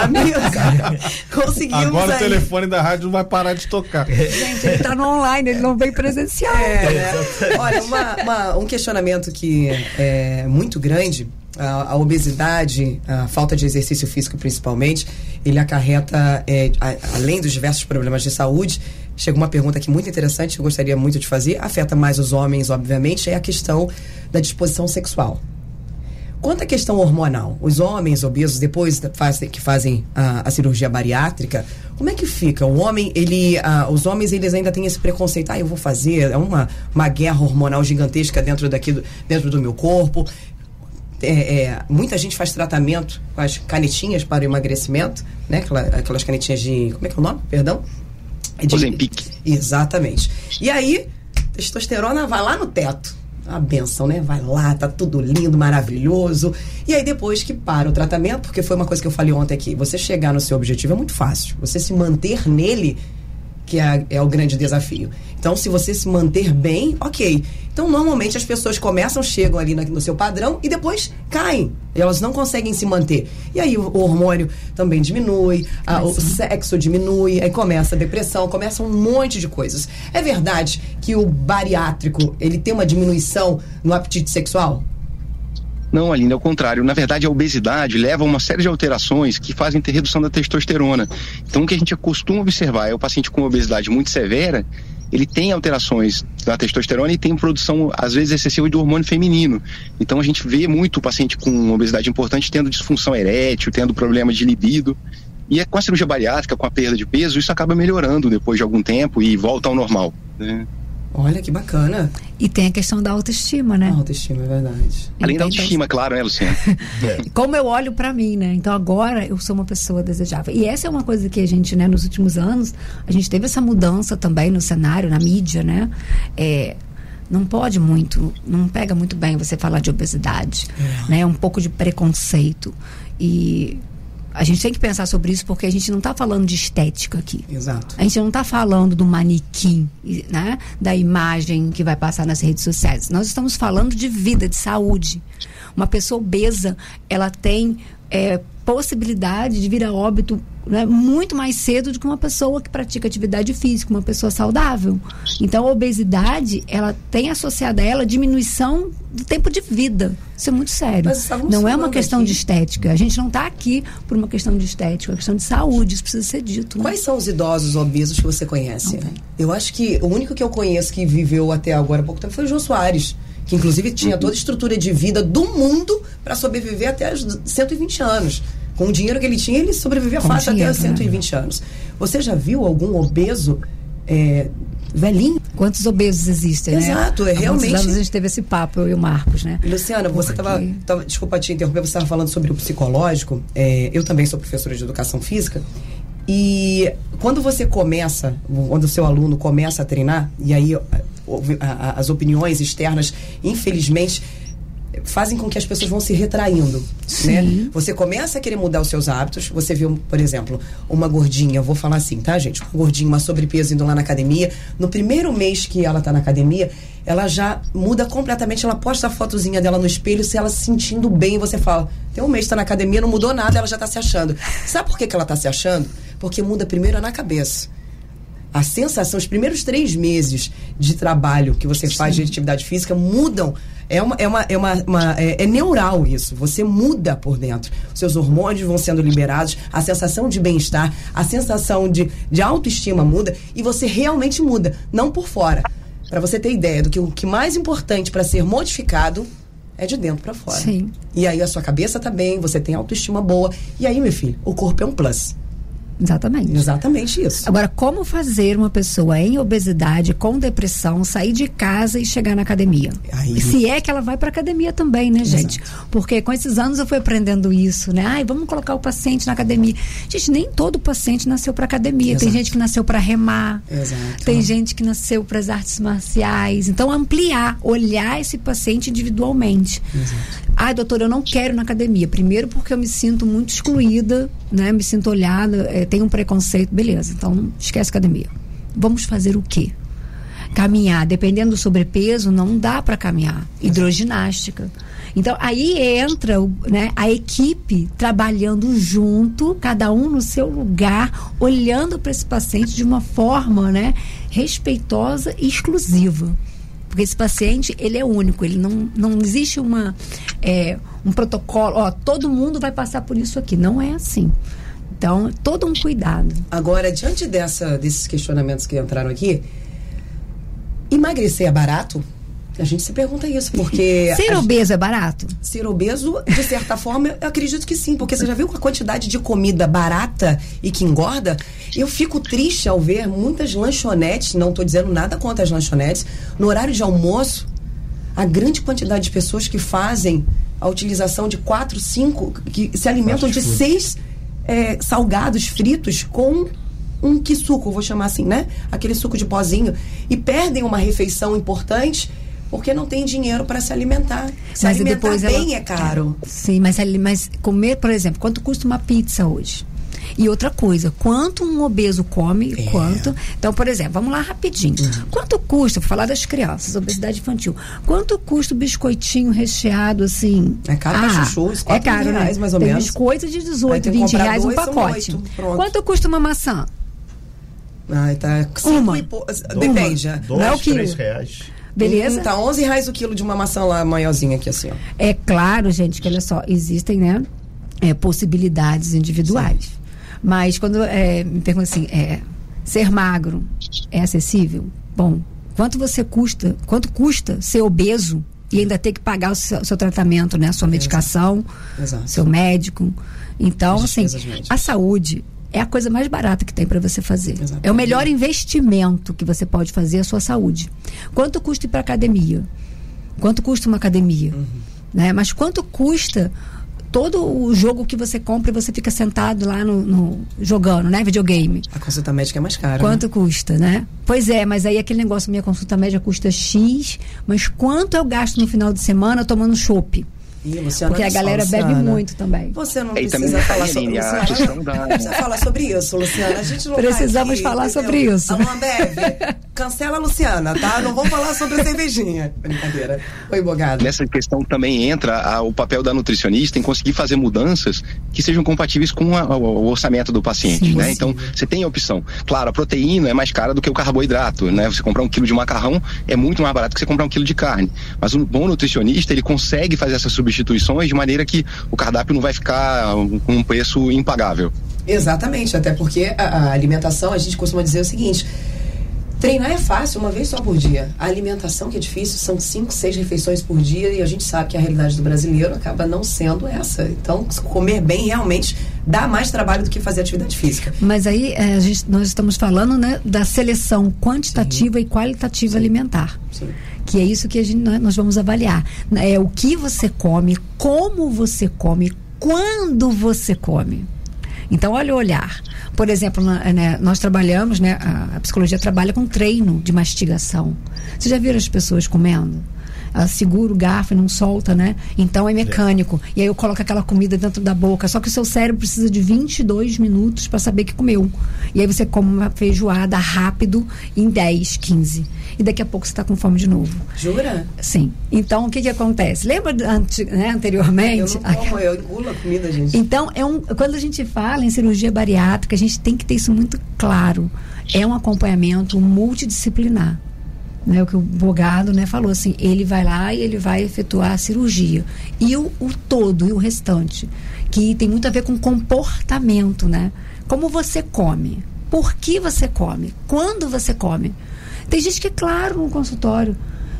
Amigos, *laughs* conseguimos. Agora aí. o telefone da rádio não vai parar de tocar. Gente, ele está no online, ele não vem presencial. É, né? Olha, uma, uma, um questionamento que é muito grande a, a, obesidade, a falta de exercício físico principalmente, ele acarreta, é, a, além dos diversos problemas de saúde, chega uma pergunta aqui muito interessante que eu gostaria muito de fazer, afeta mais os homens, obviamente, é a questão da disposição sexual. Quanto à questão hormonal, os homens obesos, depois que fazem a, a, cirurgia bariátrica, como é que fica? O homem, ele, os homens, eles ainda têm esse preconceito. Ah, eu vou fazer, é uma, uma guerra hormonal gigantesca dentro, daqui do, dentro do meu corpo. É, é, muita gente faz tratamento com as canetinhas para o emagrecimento, né? Aquela, aquelas canetinhas de. Como é que é o nome? Perdão? É de, Ozempic. Exatamente. E aí, testosterona vai lá no teto a benção, né? Vai lá, tá tudo lindo, maravilhoso. E aí depois que para o tratamento, porque foi uma coisa que eu falei ontem aqui, você chegar no seu objetivo é muito fácil. Você se manter nele que é, é, o grande desafio. Então, se você se manter bem, ok. Então, normalmente as pessoas começam, chegam ali no seu padrão e depois caem. Elas não conseguem se manter. E aí o, o hormônio também diminui, a, o sexo diminui, aí começa a depressão, começa um monte de coisas. É verdade que o bariátrico ele tem uma diminuição no apetite sexual? Não, Aline, ao contrário. Na verdade, a obesidade leva a uma série de alterações que fazem ter redução da testosterona. Então, o que a gente costuma observar é o paciente com obesidade muito severa, ele tem alterações da testosterona e tem produção, às vezes, excessiva do hormônio feminino. Então, a gente vê muito o paciente com obesidade importante tendo disfunção erétil, tendo problema de libido. E é com a cirurgia bariátrica, com a perda de peso, isso acaba melhorando depois de algum tempo e volta ao normal. Né? Olha que bacana. E tem a questão da autoestima, né? A autoestima, é verdade. Além da autoestima, claro, né, Luciana? *laughs* Como eu olho para mim, né? Então agora eu sou uma pessoa desejável. E essa é uma coisa que a gente, né, nos últimos anos, a gente teve essa mudança também no cenário, na mídia, né? É, não pode muito, não pega muito bem você falar de obesidade, é. né? Um pouco de preconceito. E a gente tem que pensar sobre isso porque a gente não está falando de estética aqui. Exato. A gente não está falando do manequim, né? Da imagem que vai passar nas redes sociais. Nós estamos falando de vida, de saúde. Uma pessoa obesa, ela tem é, possibilidade de vir a óbito né, muito mais cedo do que uma pessoa que pratica atividade física, uma pessoa saudável. Então, a obesidade, ela tem associada a ela diminuição do tempo de vida. Isso é muito sério. Não é uma questão aqui. de estética. A gente não está aqui por uma questão de estética, é uma questão de saúde. Isso precisa ser dito. Né? Quais são os idosos obesos que você conhece? Eu acho que o único que eu conheço que viveu até agora há pouco tempo foi o João Soares que inclusive tinha toda a estrutura de vida do mundo para sobreviver até os 120 anos. Com o dinheiro que ele tinha, ele sobrevivia Com fácil dinheiro, até os 120 né? anos. Você já viu algum obeso é, velhinho? Quantos obesos existem, Exato, né? Exato, é realmente. anos a gente teve esse papo, eu e o Marcos, né? Luciana, você estava. Desculpa te interromper, você estava falando sobre o psicológico. É, eu também sou professora de educação física. E quando você começa, quando o seu aluno começa a treinar, e aí as opiniões externas, infelizmente, fazem com que as pessoas vão se retraindo, né? Você começa a querer mudar os seus hábitos, você viu, por exemplo, uma gordinha, vou falar assim, tá, gente? Uma gordinha, uma sobrepeso indo lá na academia, no primeiro mês que ela tá na academia, ela já muda completamente, ela posta a fotozinha dela no espelho, se ela se sentindo bem, você fala, tem um mês que tá na academia, não mudou nada, ela já tá se achando. Sabe por que, que ela tá se achando? Porque muda primeiro na cabeça a sensação, os primeiros três meses de trabalho que você Sim. faz de atividade física mudam. É, uma, é, uma, é, uma, uma é, é, neural isso. Você muda por dentro. Seus hormônios vão sendo liberados, a sensação de bem-estar, a sensação de, de autoestima muda e você realmente muda, não por fora. Para você ter ideia do que o que mais importante para ser modificado é de dentro para fora. Sim. E aí a sua cabeça tá bem, você tem autoestima boa. E aí, meu filho, o corpo é um plus. Exatamente. Exatamente isso. Agora, como fazer uma pessoa em obesidade, com depressão, sair de casa e chegar na academia? Aí... Se é que ela vai para academia também, né, gente? Exato. Porque com esses anos eu fui aprendendo isso, né? Ai, vamos colocar o paciente na academia. Gente, nem todo paciente nasceu para academia. Exato. Tem gente que nasceu para remar. Exato. Tem gente que nasceu para as artes marciais. Então, ampliar, olhar esse paciente individualmente. Exato. Ai, doutor, eu não quero ir na academia. Primeiro porque eu me sinto muito excluída, né? Me sinto olhada. É, tem um preconceito, beleza, então esquece academia. Vamos fazer o quê? Caminhar, dependendo do sobrepeso, não dá para caminhar. Hidroginástica. Então, aí entra né, a equipe trabalhando junto, cada um no seu lugar, olhando para esse paciente de uma forma né, respeitosa e exclusiva. Porque esse paciente, ele é único, ele não, não existe uma, é, um protocolo, ó, todo mundo vai passar por isso aqui. Não é assim. Então, todo um cuidado. Agora, diante dessa, desses questionamentos que entraram aqui, emagrecer é barato? A gente se pergunta isso, porque. *laughs* Ser obeso é barato? Ser obeso, de certa *laughs* forma, eu acredito que sim, porque você já viu a quantidade de comida barata e que engorda? Eu fico triste ao ver muitas lanchonetes, não estou dizendo nada contra as lanchonetes, no horário de almoço, a grande quantidade de pessoas que fazem a utilização de quatro, cinco, que se alimentam de seis eh, salgados fritos com um que suco, vou chamar assim, né? Aquele suco de pozinho. E perdem uma refeição importante porque não tem dinheiro para se alimentar. Se Mas alimentar depois bem ela- é caro. Sim, mas, mas comer, por exemplo, quanto custa uma pizza hoje? E outra coisa, quanto um obeso come, É. quanto. Então, por exemplo, vamos lá rapidinho. Uhum. Quanto custa, vou falar das crianças, obesidade infantil. Quanto custa o biscoitinho recheado assim? É caro pra chuchu, uns É caro, reais, né? mais ou Tem menos. biscoito de Aí 18, tem que 20 comprar reais um dois, pacote. oito. Quanto custa uma maçã? Ai, tá. Uma. e Depende. Dois, Não é o quilo. três reais. Beleza? Hum, tá 11 reais o quilo de uma maçã lá maiorzinha aqui, assim, ó. É claro, gente, que olha só, existem, né, é, possibilidades individuais. Mas quando é, me perguntam assim, é, ser magro é acessível? Bom, quanto você custa, quanto custa ser obeso e ainda ter que pagar o seu, seu tratamento, né, sua medicação, Exato. seu médico? Então, As assim, médicas. a saúde é a coisa mais barata que tem para você fazer. Exatamente. É o melhor investimento que você pode fazer a sua saúde. Quanto custa ir para academia? Quanto custa uma academia? Uhum. Né? Mas quanto custa todo o jogo que você compra e você fica sentado lá no, no- jogando, né? Videogame. A consulta médica é mais cara. Quanto né? custa, né? Pois é, mas aí aquele negócio, minha consulta média custa X, mas quanto eu gasto no final de semana tomando chopp? Ih, Luciana, Porque a galera bebe Luciana. muito também. Você não também precisa falar sobre Não *laughs* precisa falar sobre isso, Luciana. A gente não Precisamos tá aqui, falar entendeu? sobre isso. Alô, Ambev, cancela a Luciana, tá? Não vamos falar sobre a cervejinha. Brincadeira. Oi, Bogado. Nessa questão também entra a- o papel da nutricionista em conseguir fazer mudanças que sejam compatíveis com a- o, o orçamento do paciente, Sim, né? sim. Então, você tem a opção. Claro, a proteína é mais cara do que o carboidrato, né? Você comprar um quilo de macarrão é muito mais barato que você comprar um quilo de carne. Mas um bom nutricionista, ele consegue fazer essas substituições de maneira que o cardápio não vai ficar com um preço impagável. Exatamente, até porque a, a alimentação, a gente costuma dizer o seguinte: treinar é fácil, uma vez só por dia. A alimentação que é difícil são cinco, seis refeições por dia e a gente sabe que a realidade do brasileiro acaba não sendo essa. Então, comer bem realmente dá mais trabalho do que fazer atividade física. Mas aí é, gente- nós estamos falando né, da seleção quantitativa e qualitativa alimentar. Sim. Que é isso que a gente, nós vamos avaliar. É o que você come, como você come, quando você come. Então, olha o olhar. Por exemplo, na- né, nós trabalhamos, né, a, a psicologia trabalha com treino de mastigação. Vocês já viram as pessoas comendo? Ela segura o garfo e não solta, né? Então é mecânico. E aí eu coloco aquela comida dentro da boca. Só que o seu cérebro precisa de 22 minutos para saber que comeu. E aí você come uma feijoada rápido em 10, 15. E daqui a pouco você está com fome de novo. Jura? Sim. Então o que, que acontece? Lembra ante- né, Eu anteriormente? não como, eu engulo a comida, gente. Então, é um, quando a gente fala em cirurgia bariátrica, a gente tem que ter isso muito claro. É um acompanhamento multidisciplinar. Né, o que o Bogado né, falou assim, ele vai lá e ele vai efetuar a cirurgia. E o, o todo e o restante, que tem muito a ver com comportamento, né? Como você come, por que você come, quando você come. Tem gente que é claro no consultório.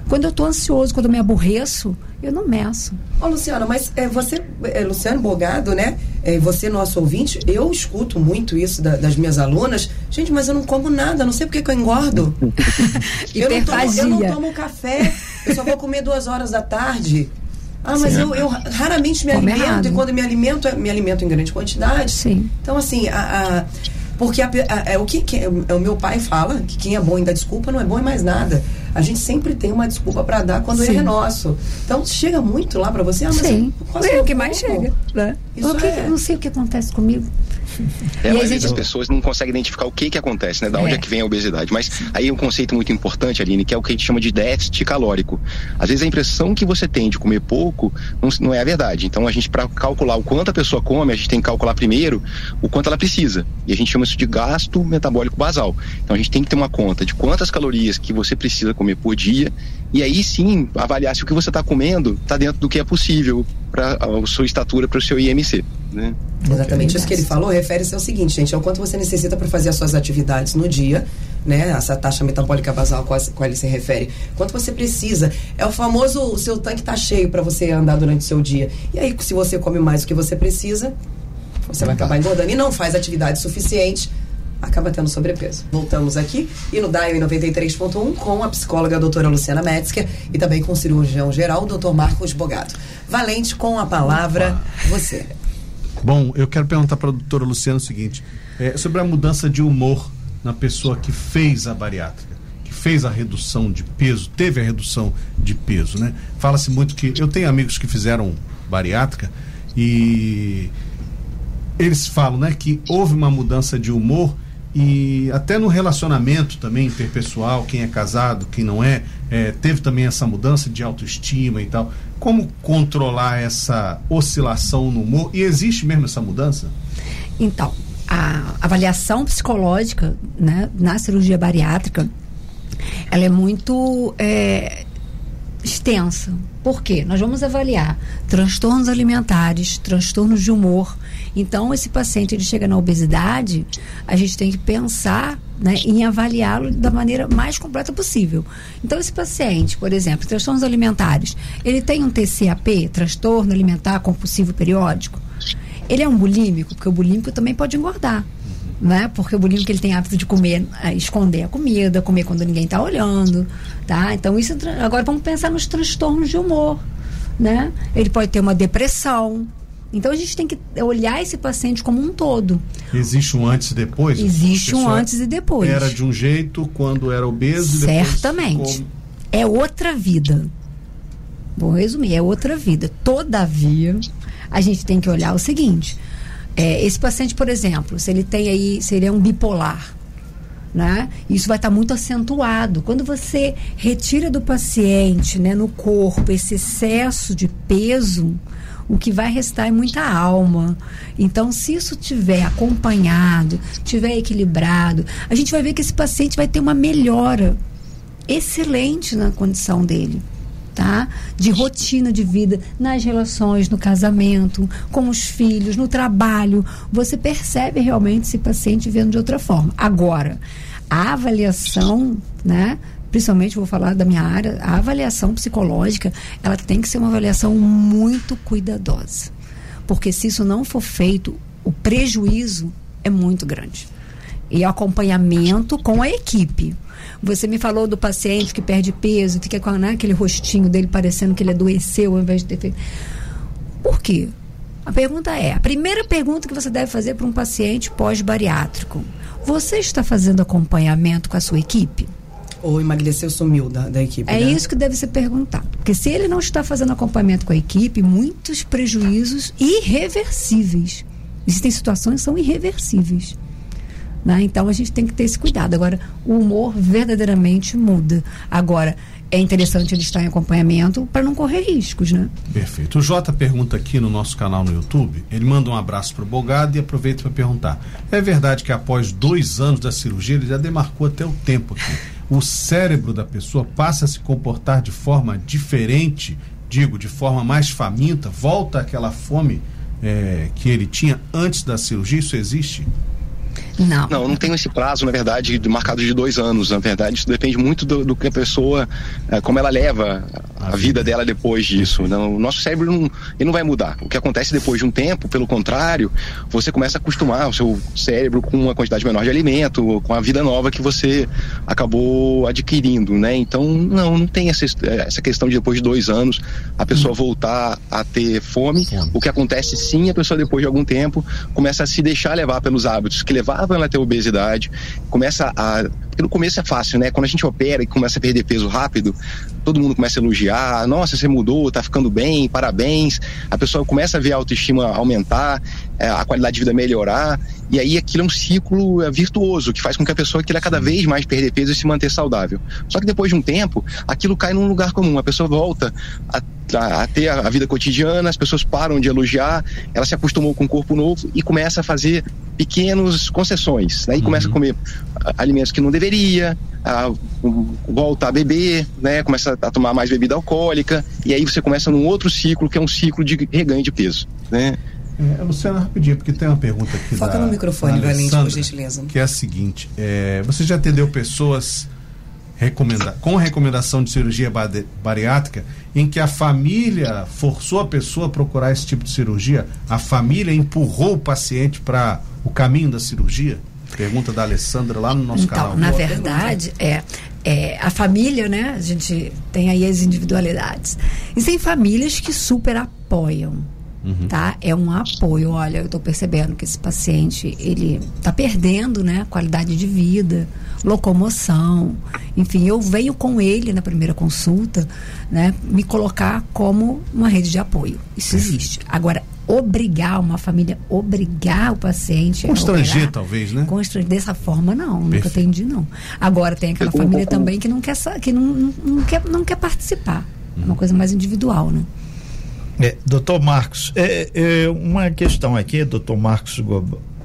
Quando eu estou ansioso, quando eu me aborreço, eu não meço. Ô, Luciana, mas é, você, é, Luciano Bogado, né? É, você, nosso ouvinte, eu escuto muito isso da- das minhas alunas. Gente, mas eu não como nada, não sei por que eu engordo. *laughs* eu, não tomo, eu não tomo café, eu só vou comer duas horas da tarde. Ah, mas eu, eu raramente me Come alimento errado. e quando me alimento, é- me alimento em grande quantidade. Sim. Então, assim, a, a- porque a a- é o que, que é, o meu pai fala, que quem é bom em dar desculpa não é bom em mais nada. A gente sempre tem uma desculpa para dar quando Sim. ele é nosso. Então, chega muito lá para você. Ah, mas Sim. eu É o que mais chega. Né? Isso o que, é- Eu não sei o que acontece comigo. *laughs* É, E a a maioria gente- das pessoas não consegue identificar o que que acontece, né? Da onde É. é. que vem a obesidade. Mas aí é um conceito muito importante, Aline, que é o que a gente chama de déficit calórico. Às vezes a impressão que você tem de comer pouco não, não é a verdade. Então a gente, para calcular o quanto a pessoa come, a gente tem que calcular primeiro o quanto ela precisa. E a gente chama isso de gasto metabólico basal. Então a gente tem que ter uma conta de quantas calorias que você precisa comer por dia. E aí sim avaliar se o que você está comendo está dentro do que é possível para a sua estatura, para o seu IMC. Né? Exatamente. Isso que ele falou refere-se ao seguinte, gente, ao quanto você necessita para fazer as suas atividades no dia, né? Essa taxa metabólica basal qual, qual ele se refere. Quanto você precisa. É o famoso, o seu tanque tá cheio para você andar durante o seu dia. E aí, se você come mais do que você precisa, você vai acabar engordando e não faz atividade suficiente acaba tendo sobrepeso. Voltamos aqui e no DAIO 93.1 com a psicóloga a doutora Luciana Metzger e também com o cirurgião geral, o doutor Marcos Bogado. Valente, com a palavra, Opa. você. Bom, eu quero perguntar para a doutora Luciana o seguinte: é, sobre a mudança de humor na pessoa que fez a bariátrica, que fez a redução de peso, teve a redução de peso, né? Fala-se muito que. Eu tenho amigos que fizeram bariátrica e eles falam né, que houve uma mudança de humor e até no relacionamento também interpessoal, quem é casado, quem não é, é, teve também essa mudança de autoestima e tal. Como controlar essa oscilação no humor? E existe mesmo essa mudança? Então, a avaliação psicológica né, na cirurgia bariátrica ela é muito é, extensa. Por quê? Nós vamos avaliar transtornos alimentares, transtornos de humor. Então, esse paciente ele chega na obesidade, a gente tem que pensar né, em avaliá-lo da maneira mais completa possível. Então, esse paciente, por exemplo, transtornos alimentares, ele tem um TCAP, transtorno alimentar compulsivo periódico. Ele é um bulímico, porque o bulímico também pode engordar né? Porque o bulímico ele tem hábito de comer, é, esconder a comida, comer quando ninguém está olhando, tá? Então isso agora vamos pensar nos transtornos de humor, né? Ele pode ter uma depressão. Então a gente tem que olhar esse paciente como um todo. Existe um antes e depois? Existe um antes e depois. Era de um jeito quando era obeso Certamente. Ficou... É outra vida. Vou resumir, é outra vida. Todavia, a gente tem que olhar o seguinte: é, esse paciente, por exemplo, se ele tem aí, se ele é um bipolar, né? Isso vai estar muito acentuado. Quando você retira do paciente, né, no corpo, esse excesso de peso, o que vai restar é muita alma. Então, se isso tiver acompanhado, tiver equilibrado, a gente vai ver que esse paciente vai ter uma melhora excelente na condição dele tá? De rotina de vida nas relações, no casamento, com os filhos, no trabalho. Você percebe realmente esse paciente vendo de outra forma. Agora, a avaliação, né? Principalmente vou falar da minha área, a avaliação psicológica, ela tem que ser uma avaliação muito cuidadosa. Porque se isso não for feito, o prejuízo é muito grande. E acompanhamento com a equipe. Você me falou do paciente que perde peso, fica com né, aquele rostinho dele parecendo que ele adoeceu ao invés de ter feito. Por quê? A pergunta é: a primeira pergunta que você deve fazer para um paciente pós-bariátrico: você está fazendo acompanhamento com a sua equipe? Ou emagreceu, sumiu da, da equipe? É né? isso que deve ser perguntado. Porque se ele não está fazendo acompanhamento com a equipe, muitos prejuízos irreversíveis. Existem situações que são irreversíveis. Né? Então a gente tem que ter esse cuidado. Agora, o humor verdadeiramente muda. Agora, é interessante ele estar em acompanhamento para não correr riscos, né? Perfeito. O Jota pergunta aqui no nosso canal no YouTube, ele manda um abraço para o Bogado e aproveita para perguntar. É verdade que após dois anos da cirurgia, ele já demarcou até o tempo aqui. O cérebro da pessoa passa a se comportar de forma diferente, digo, de forma mais faminta, volta aquela fome é, que ele tinha antes da cirurgia? Isso existe? Não. Não, não tem esse prazo, na verdade, marcado de dois anos. Na verdade, isso depende muito do, do que a pessoa, é, como ela leva a, vida dela depois disso. Não, o nosso cérebro não, ele não vai mudar. O que acontece depois de um tempo, pelo contrário, você começa a acostumar o seu cérebro com uma quantidade menor de alimento, com a vida nova que você acabou adquirindo, né? Então, não, não tem essa, essa questão de depois de dois anos a pessoa hum. voltar a ter fome. O que acontece sim, a pessoa depois de algum tempo começa a se deixar levar pelos hábitos que levavam ela a ter obesidade, começa a. Porque no começo é fácil, né? Quando a gente opera e começa a perder peso rápido, todo mundo começa a elogiar, nossa, você mudou, tá ficando bem, parabéns. A pessoa começa a ver a autoestima aumentar, a qualidade de vida melhorar, e aí aquilo é um ciclo é, virtuoso, que faz com que a pessoa queira cada vez mais perder peso e se manter saudável. Só que depois de um tempo, aquilo cai num lugar comum, a pessoa volta a a, a, ter a, a, vida cotidiana, as pessoas param de elogiar, ela se acostumou com um corpo novo e começa a fazer pequenas concessões. Né? E uhum. começa a comer alimentos que não deveria, a, volta a beber, né? começa a tomar mais bebida alcoólica, e aí você começa num outro ciclo, que é um ciclo de reganho de peso. Né? É, Luciana, rapidinho, porque tem uma pergunta aqui. Foca da, no microfone, Valente, por gentileza. Que é a seguinte: é, você já atendeu pessoas recomenda, com recomendação de cirurgia bariátrica em que a família forçou a pessoa a procurar esse tipo de cirurgia? A família empurrou o paciente para o caminho da cirurgia? Pergunta da Alessandra lá no nosso Então, canal. na Boa verdade, é, é a família, né? A gente tem aí as individualidades. E tem famílias que super apoiam. Tá? É um apoio. Olha, eu estou percebendo que esse paciente ele está perdendo, né, qualidade de vida, locomoção. Enfim, eu venho com ele na primeira consulta, né, me colocar como uma rede de apoio. Isso existe. Agora, obrigar uma família, obrigar o paciente Constranger, operar, talvez, né? Constranger dessa forma, não. Nunca Perfeito. atendi, não. Agora, tem aquela família também que não quer, que não, não, não quer, não quer participar. É uma coisa mais individual, né? É, doutor Marcos, é, é uma questão aqui, doutor Marcos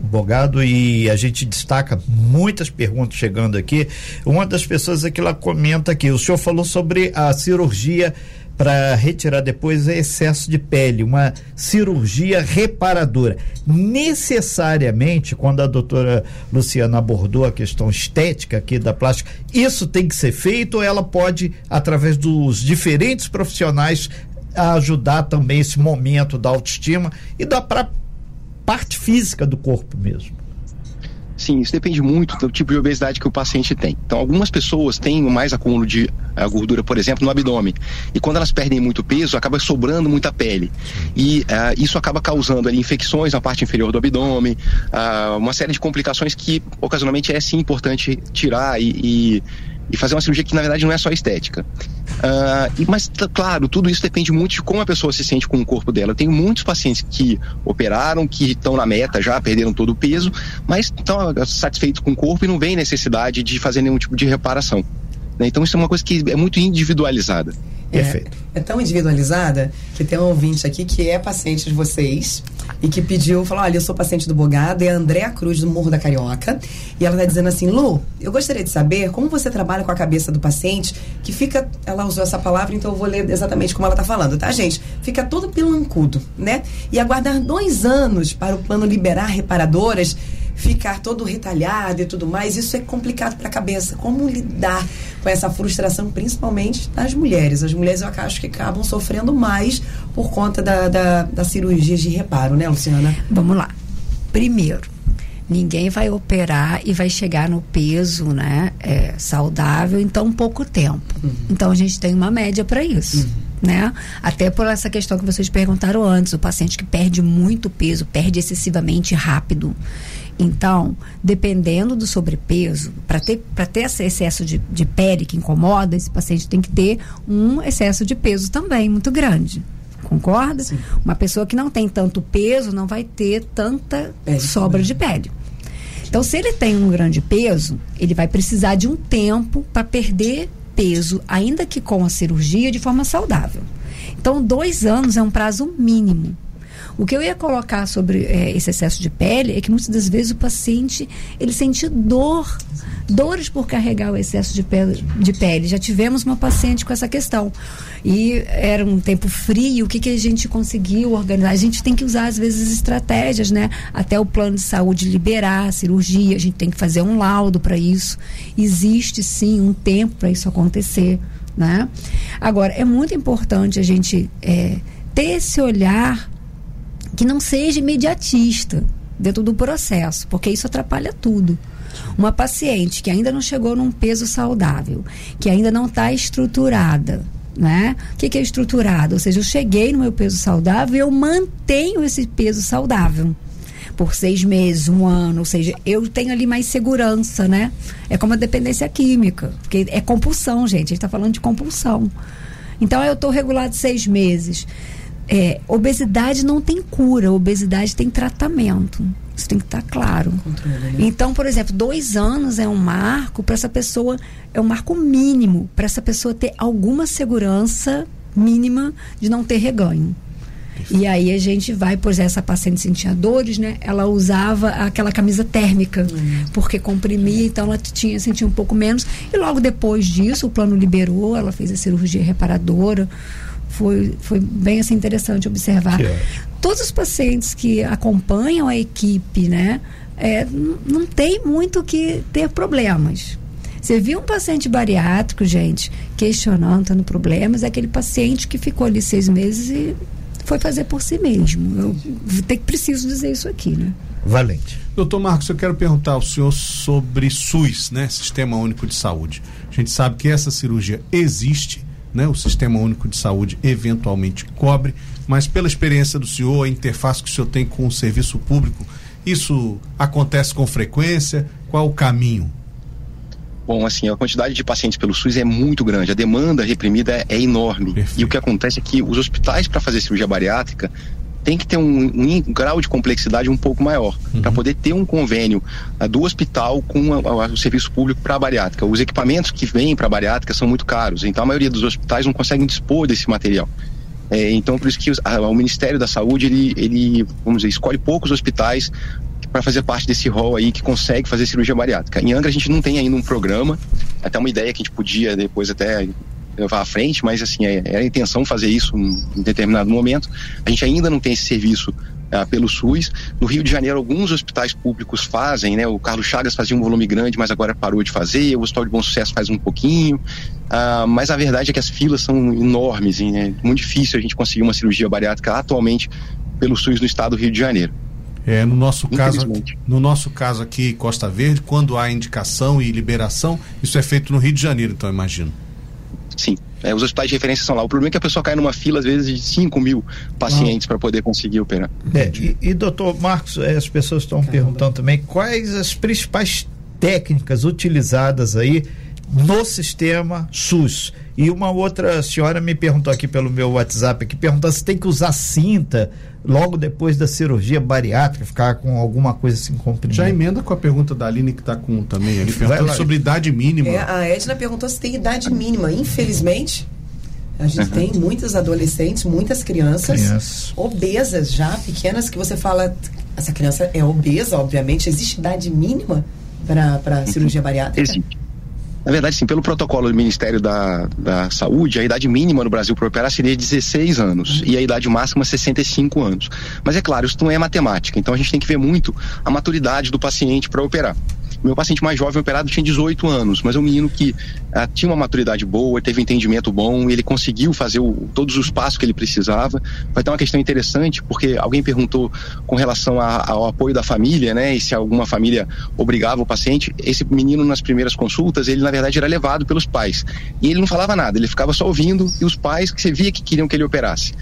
Bogado, e a gente destaca muitas perguntas chegando aqui. Uma das pessoas é que ela comenta aqui, o senhor falou sobre a cirurgia para retirar depois excesso de pele, uma cirurgia reparadora. Necessariamente, quando a doutora Luciana abordou a questão estética aqui da plástica, isso tem que ser feito ou ela pode, através dos diferentes profissionais, ajudar também esse momento da autoestima e da parte física do corpo mesmo. Sim, isso depende muito do tipo de obesidade que o paciente tem. Então, algumas pessoas têm mais acúmulo de eh, gordura, por exemplo, no abdômen. E quando elas perdem muito peso, acaba sobrando muita pele. E ah, isso acaba causando ali, infecções na parte inferior do abdômen, ah, uma série de complicações que, ocasionalmente, é sim importante tirar e, e, e fazer uma cirurgia que, na verdade, não é só estética. E- mas, claro, tudo isso depende muito de como a pessoa se sente com o corpo dela. Eu tenho muitos pacientes que operaram, que estão na meta já, perderam todo o peso, mas estão ah, satisfeitos com o corpo e não vem necessidade de fazer nenhum tipo de reparação. né? Então, isso é uma coisa que é muito individualizada. Perfeito. É, é tão individualizada que tem um ouvinte aqui que é paciente de vocês e que pediu, falou: Olha, eu sou paciente do Bogado, é a Andréa Cruz do Morro da Carioca. E ela tá dizendo assim: Lu, eu gostaria de saber como você trabalha com a cabeça do paciente que fica. Ela usou essa palavra, então eu vou ler exatamente como ela tá falando, tá, gente? Fica todo pelancudo, né? E aguardar dois anos para o plano liberar reparadoras ficar todo retalhado e tudo mais, isso é complicado para a cabeça. Como lidar com essa frustração, principalmente das mulheres? As mulheres eu acho que acabam sofrendo mais por conta da, da, das cirurgias de reparo, né, Luciana? Vamos lá. Primeiro, ninguém vai operar e vai chegar no peso, né, é, saudável em tão pouco tempo. Então a gente tem uma média para isso. Né? Até por essa questão que vocês perguntaram antes, o paciente que perde muito peso, perde excessivamente rápido. Então, dependendo do sobrepeso, para ter, pra ter esse excesso de, de pele que incomoda, esse paciente tem que ter um excesso de peso também muito grande. Concorda? Uma pessoa que não tem tanto peso não vai ter tanta Pele sobra também. de pele. Então, se ele tem um grande peso, ele vai precisar de um tempo para perder peso, ainda que com a cirurgia, de forma saudável. Então, dois anos é um prazo mínimo. O que eu ia colocar sobre eh, esse excesso de pele é que muitas das vezes o paciente ele sente dor, dores por carregar o excesso de pele, de pele. Já tivemos uma paciente com essa questão e era um tempo frio. O que que a gente conseguiu organizar? A gente tem que usar às vezes estratégias, né? Até o plano de saúde liberar a cirurgia, a gente tem que fazer um laudo para isso. Existe sim um tempo para isso acontecer, né? Agora é muito importante a gente eh, ter esse olhar que não seja imediatista dentro do processo, porque isso atrapalha tudo. Uma paciente que ainda não chegou num peso saudável, que ainda não está estruturada, né? O que, que é estruturado? Ou seja, eu cheguei no meu peso saudável eu mantenho esse peso saudável por seis meses, um ano, ou seja, eu tenho ali mais segurança, né? É como a dependência química, porque é compulsão, gente. A gente está falando de compulsão. Então, eu estou regulado seis meses. É, obesidade não tem cura, obesidade tem tratamento. Isso tem que estar claro. Então, por exemplo, dois anos é um marco para essa pessoa, é um marco mínimo para essa pessoa ter alguma segurança mínima de não ter reganho. E aí a gente vai, pois essa paciente sentia dores, né? Ela usava aquela camisa térmica, uhum. porque comprimia, então ela tinha, sentia um pouco menos. E logo depois disso, o plano liberou, ela fez a cirurgia reparadora. Foi, foi bem assim, interessante observar. Todos os pacientes que acompanham a equipe, né? É, não tem muito que ter problemas. Você viu um paciente bariátrico, gente, questionando, tendo problemas, é aquele paciente que ficou ali seis meses e foi fazer por si mesmo. Eu tenho, preciso dizer isso aqui, né? Valente. Doutor Marcos, eu quero perguntar ao senhor sobre SUS, né? Sistema Único de Saúde. A gente sabe que essa cirurgia existe, né? O Sistema Único de Saúde eventualmente cobre, mas pela experiência do senhor, a interface que o senhor tem com o serviço público, isso acontece com frequência? Qual o caminho? Bom, assim, a quantidade de pacientes pelo SUS é muito grande, a demanda reprimida é, é enorme. Perfeito. E o que acontece é que os hospitais para fazer cirurgia bariátrica tem que ter um, um, grau de complexidade um pouco maior uhum. para poder ter um convênio uh, do hospital com a, a, o serviço público para a bariátrica. Os equipamentos que vêm para a bariátrica são muito caros, então a maioria dos hospitais não conseguem dispor desse material. É, então, por isso que a, o Ministério da Saúde, ele, ele, vamos dizer, escolhe poucos hospitais para fazer parte desse rol aí que consegue fazer cirurgia bariátrica. Em Angra a gente não tem ainda um programa, até uma ideia que a gente podia depois até levar à frente, mas assim, é, é a intenção fazer isso em determinado momento. A gente ainda não tem esse serviço ah, pelo SUS. No Rio de Janeiro, alguns hospitais públicos fazem, né? O Carlos Chagas fazia um volume grande, mas agora parou de fazer. O Hospital de Bom Sucesso faz um pouquinho. Ah, mas a verdade é que as filas são enormes, e é muito difícil a gente conseguir uma cirurgia bariátrica atualmente pelo SUS no estado do Rio de Janeiro. É, no nosso caso, no nosso caso aqui, Costa Verde, quando há indicação e liberação, isso é feito no Rio de Janeiro, então imagino. Sim. É, os hospitais de referência são lá. O problema é que a pessoa cai numa fila, às vezes, de 5 mil pacientes ah. para poder conseguir operar. É, e, e, doutor Marcos, é, as pessoas estão perguntando também quais as principais técnicas utilizadas aí no sistema SUS. E uma outra senhora me perguntou aqui pelo meu WhatsApp que perguntou se tem que usar cinta logo depois da cirurgia bariátrica, ficar com alguma coisa assim comprimida. Já emenda com a pergunta da Aline que está com também, ele perguntando sobre idade mínima. É, a Edna perguntou se tem idade mínima. Infelizmente, a gente uhum. tem muitos adolescentes, muitas crianças, crianças obesas já, pequenas, que você fala, essa criança é obesa, obviamente. Existe idade mínima para uhum. cirurgia bariátrica? Existe. Na verdade, sim, pelo protocolo do Ministério da, da Saúde, a idade mínima no Brasil para operar seria 16 anos e a idade máxima 65 anos. Mas é claro, isso não é matemática, então a gente tem que ver muito a maturidade do paciente para operar. Meu paciente mais jovem operado tinha 18 anos, mas é um menino que ah, tinha uma maturidade boa, teve um entendimento bom, ele conseguiu fazer o, todos os passos que ele precisava. Vai ter uma questão interessante, porque alguém perguntou com relação a, ao apoio da família, né? E se alguma família obrigava o paciente. Esse menino, nas primeiras consultas, ele na verdade era levado pelos pais. E ele não falava nada, ele ficava só ouvindo, e os pais que você via que queriam que ele operasse.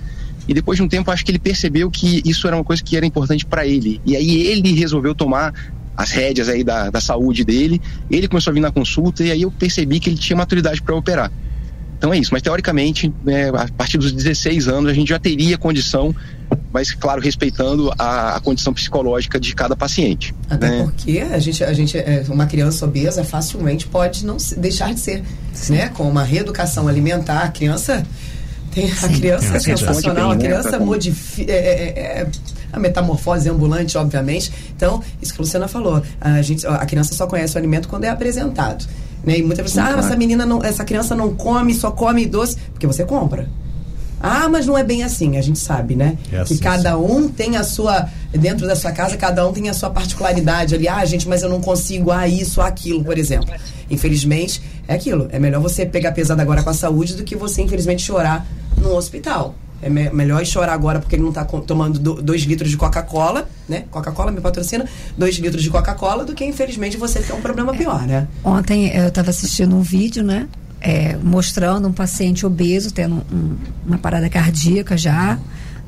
E depois de um tempo, acho que ele percebeu que isso era uma coisa que era importante para ele. E aí ele resolveu tomar as rédeas aí da, da saúde dele. Ele começou a vir na consulta e aí eu percebi que ele tinha maturidade para operar. Então é isso, mas teoricamente, né, a partir dos 16 anos, a gente já teria condição, mas claro, respeitando a, a condição psicológica de cada paciente. Até né? porque a gente, a gente, é, uma criança obesa facilmente pode não deixar de ser, Sim. né? Com uma reeducação alimentar, a criança tem a criança é sensacional, a criança modifica. É, é, é a metamorfose ambulante, obviamente. Então, isso que a Luciana falou, a, gente, a criança só conhece o alimento quando é apresentado. Né? E muitas vezes, ah, essa menina não, essa criança não come, só come doce, porque você compra. Ah, mas não é bem assim, a gente sabe, né? É assim, que cada um tem a sua, dentro da sua casa, cada um tem a sua particularidade ali. Ah, gente, mas eu não consigo, ah, isso, aquilo, por exemplo. Infelizmente, é aquilo. É melhor você pegar pesado agora com a saúde do que você, infelizmente, chorar no hospital. É me melhor chorar agora porque ele não está tomando 2 litros de Coca-Cola, né? Coca-Cola me patrocina, 2 litros de Coca-Cola, do que infelizmente você ter um problema pior, né? Ontem eu estava assistindo um vídeo, né? É, mostrando um paciente obeso tendo um, uma parada cardíaca já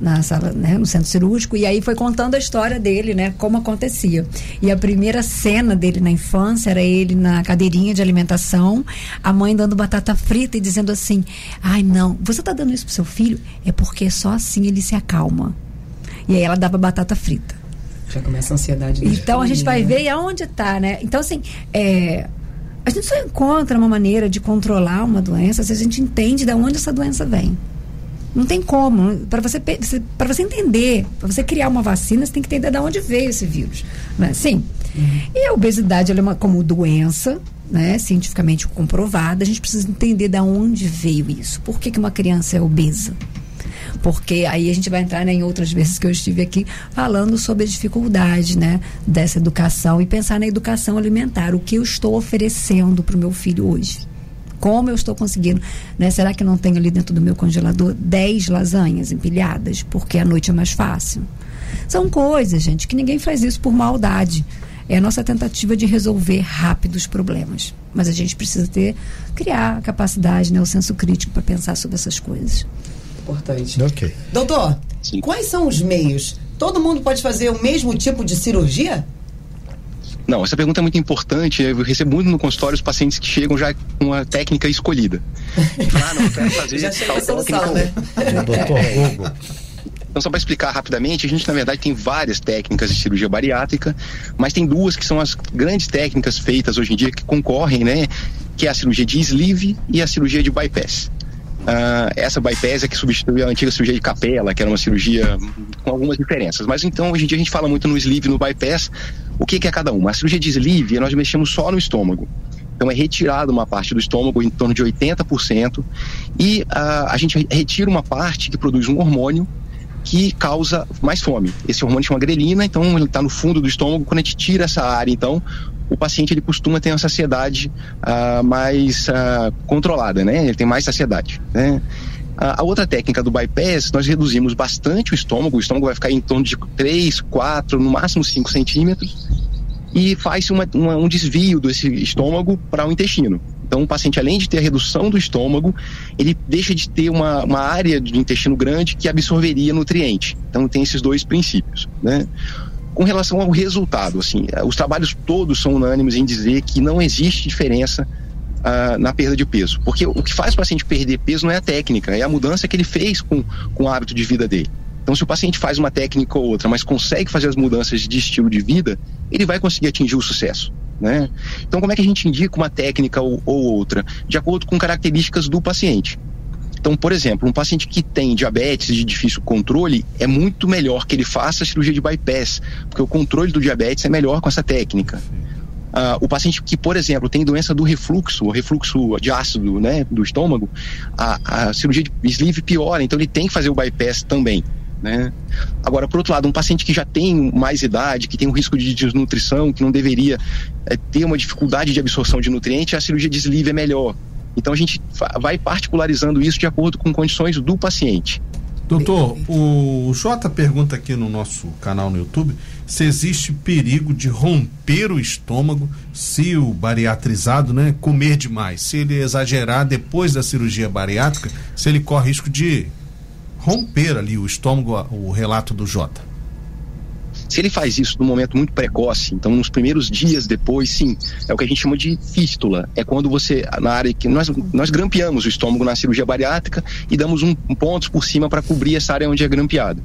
na sala, né, no centro cirúrgico, e aí foi contando a história dele, né, como acontecia. E a primeira cena dele na infância era ele na cadeirinha de alimentação, a mãe dando batata frita e dizendo assim: "Ai, não, você está dando isso pro seu filho é porque só assim ele se acalma". E aí ela dava batata frita. Já começa a ansiedade. Então a gente vai né? ver aonde está, né? Então assim, é, a gente só encontra uma maneira de controlar uma doença se a gente entende de onde essa doença vem. Não tem como. Para você, para você entender, para você criar uma vacina, você tem que entender de onde veio esse vírus. Não é assim? Uhum. E a obesidade, ela é uma, como doença, né, cientificamente comprovada, a gente precisa entender de onde veio isso. Por que, que uma criança é obesa? Porque aí a gente vai entrar né, em outras vezes que eu estive aqui falando sobre a dificuldade né, dessa educação e pensar na educação alimentar. O que eu estou oferecendo para o meu filho hoje? Como eu estou conseguindo, né? Será que não tenho ali dentro do meu congelador 10 lasanhas empilhadas, porque a noite é mais fácil? São coisas, gente, que ninguém faz isso por maldade. É a nossa tentativa de resolver rápido os problemas. Mas a gente precisa ter, criar a capacidade, né, o senso crítico para pensar sobre essas coisas. Importante. Ok. Doutor, Sim. quais são os meios? Todo mundo pode fazer o mesmo tipo de cirurgia? Não, essa pergunta é muito importante. Eu recebo muito no consultório os pacientes que chegam já com uma técnica escolhida. *laughs* ah, não, quero fazer já tal técnica. Né? Doutor Hugo. Então, só para explicar rapidamente, a gente, na verdade, tem várias técnicas de cirurgia bariátrica, mas tem duas que são as grandes técnicas feitas hoje em dia que concorrem, né? Que é a cirurgia de sleeve e a cirurgia de bypass. Uh, essa bypass é que substituiu a antiga cirurgia de capela, que era uma cirurgia com algumas diferenças. Mas então, hoje em dia, a gente fala muito no sleeve e no bypass. O que, que é cada uma? A cirurgia de sleeve, nós mexemos só no estômago. Então é retirada uma parte do estômago, em torno de 80%, e uh, a gente retira uma parte que produz um hormônio que causa mais fome. Esse hormônio chama grelina, então ele está no fundo do estômago. Quando a gente tira essa área, então, o paciente ele costuma ter uma saciedade uh, mais uh, controlada, né? Ele tem mais saciedade, né? A outra técnica do bypass, nós reduzimos bastante o estômago, o estômago vai ficar em torno de 3, 4, no máximo 5 centímetros, e faz uma, uma, um desvio desse estômago para o intestino. Então, o paciente, além de ter a redução do estômago, ele deixa de ter uma, uma área do intestino grande que absorveria nutriente. Então, tem esses dois princípios, né? Com relação ao resultado, assim, os trabalhos todos são unânimes em dizer que não existe diferença uh, na perda de peso. Porque o que faz o paciente perder peso não é a técnica, é a mudança que ele fez com, com o hábito de vida dele. Então, se o paciente faz uma técnica ou outra, mas consegue fazer as mudanças de estilo de vida, ele vai conseguir atingir o sucesso. Né? Então, como é que a gente indica uma técnica ou, ou outra? De acordo com características do paciente. Então, por exemplo, um paciente que tem diabetes de difícil controle, é muito melhor que ele faça a cirurgia de bypass, porque o controle do diabetes é melhor com essa técnica. Uh, o paciente que, por exemplo, tem doença do refluxo, refluxo de ácido né, do estômago, a, a cirurgia de sleeve piora, então ele tem que fazer o bypass também. Né? Agora, por outro lado, um paciente que já tem mais idade, que tem um risco de desnutrição, que não deveria é, ter uma dificuldade de absorção de nutrientes, a cirurgia de sleeve é melhor. Então a gente vai particularizando isso de acordo com condições do paciente. Doutor, o Jota pergunta aqui no nosso canal no YouTube se existe perigo de romper o estômago se o bariatrizado né, comer demais. Se ele exagerar depois da cirurgia bariátrica, se ele corre risco de romper ali o estômago, o relato do Jota. Se ele faz isso num momento muito precoce, então nos primeiros dias depois, sim, é o que a gente chama de fístula. É quando você, na área que nós, nós grampeamos o estômago na cirurgia bariátrica e damos um, um pontos por cima para cobrir essa área onde é grampeado.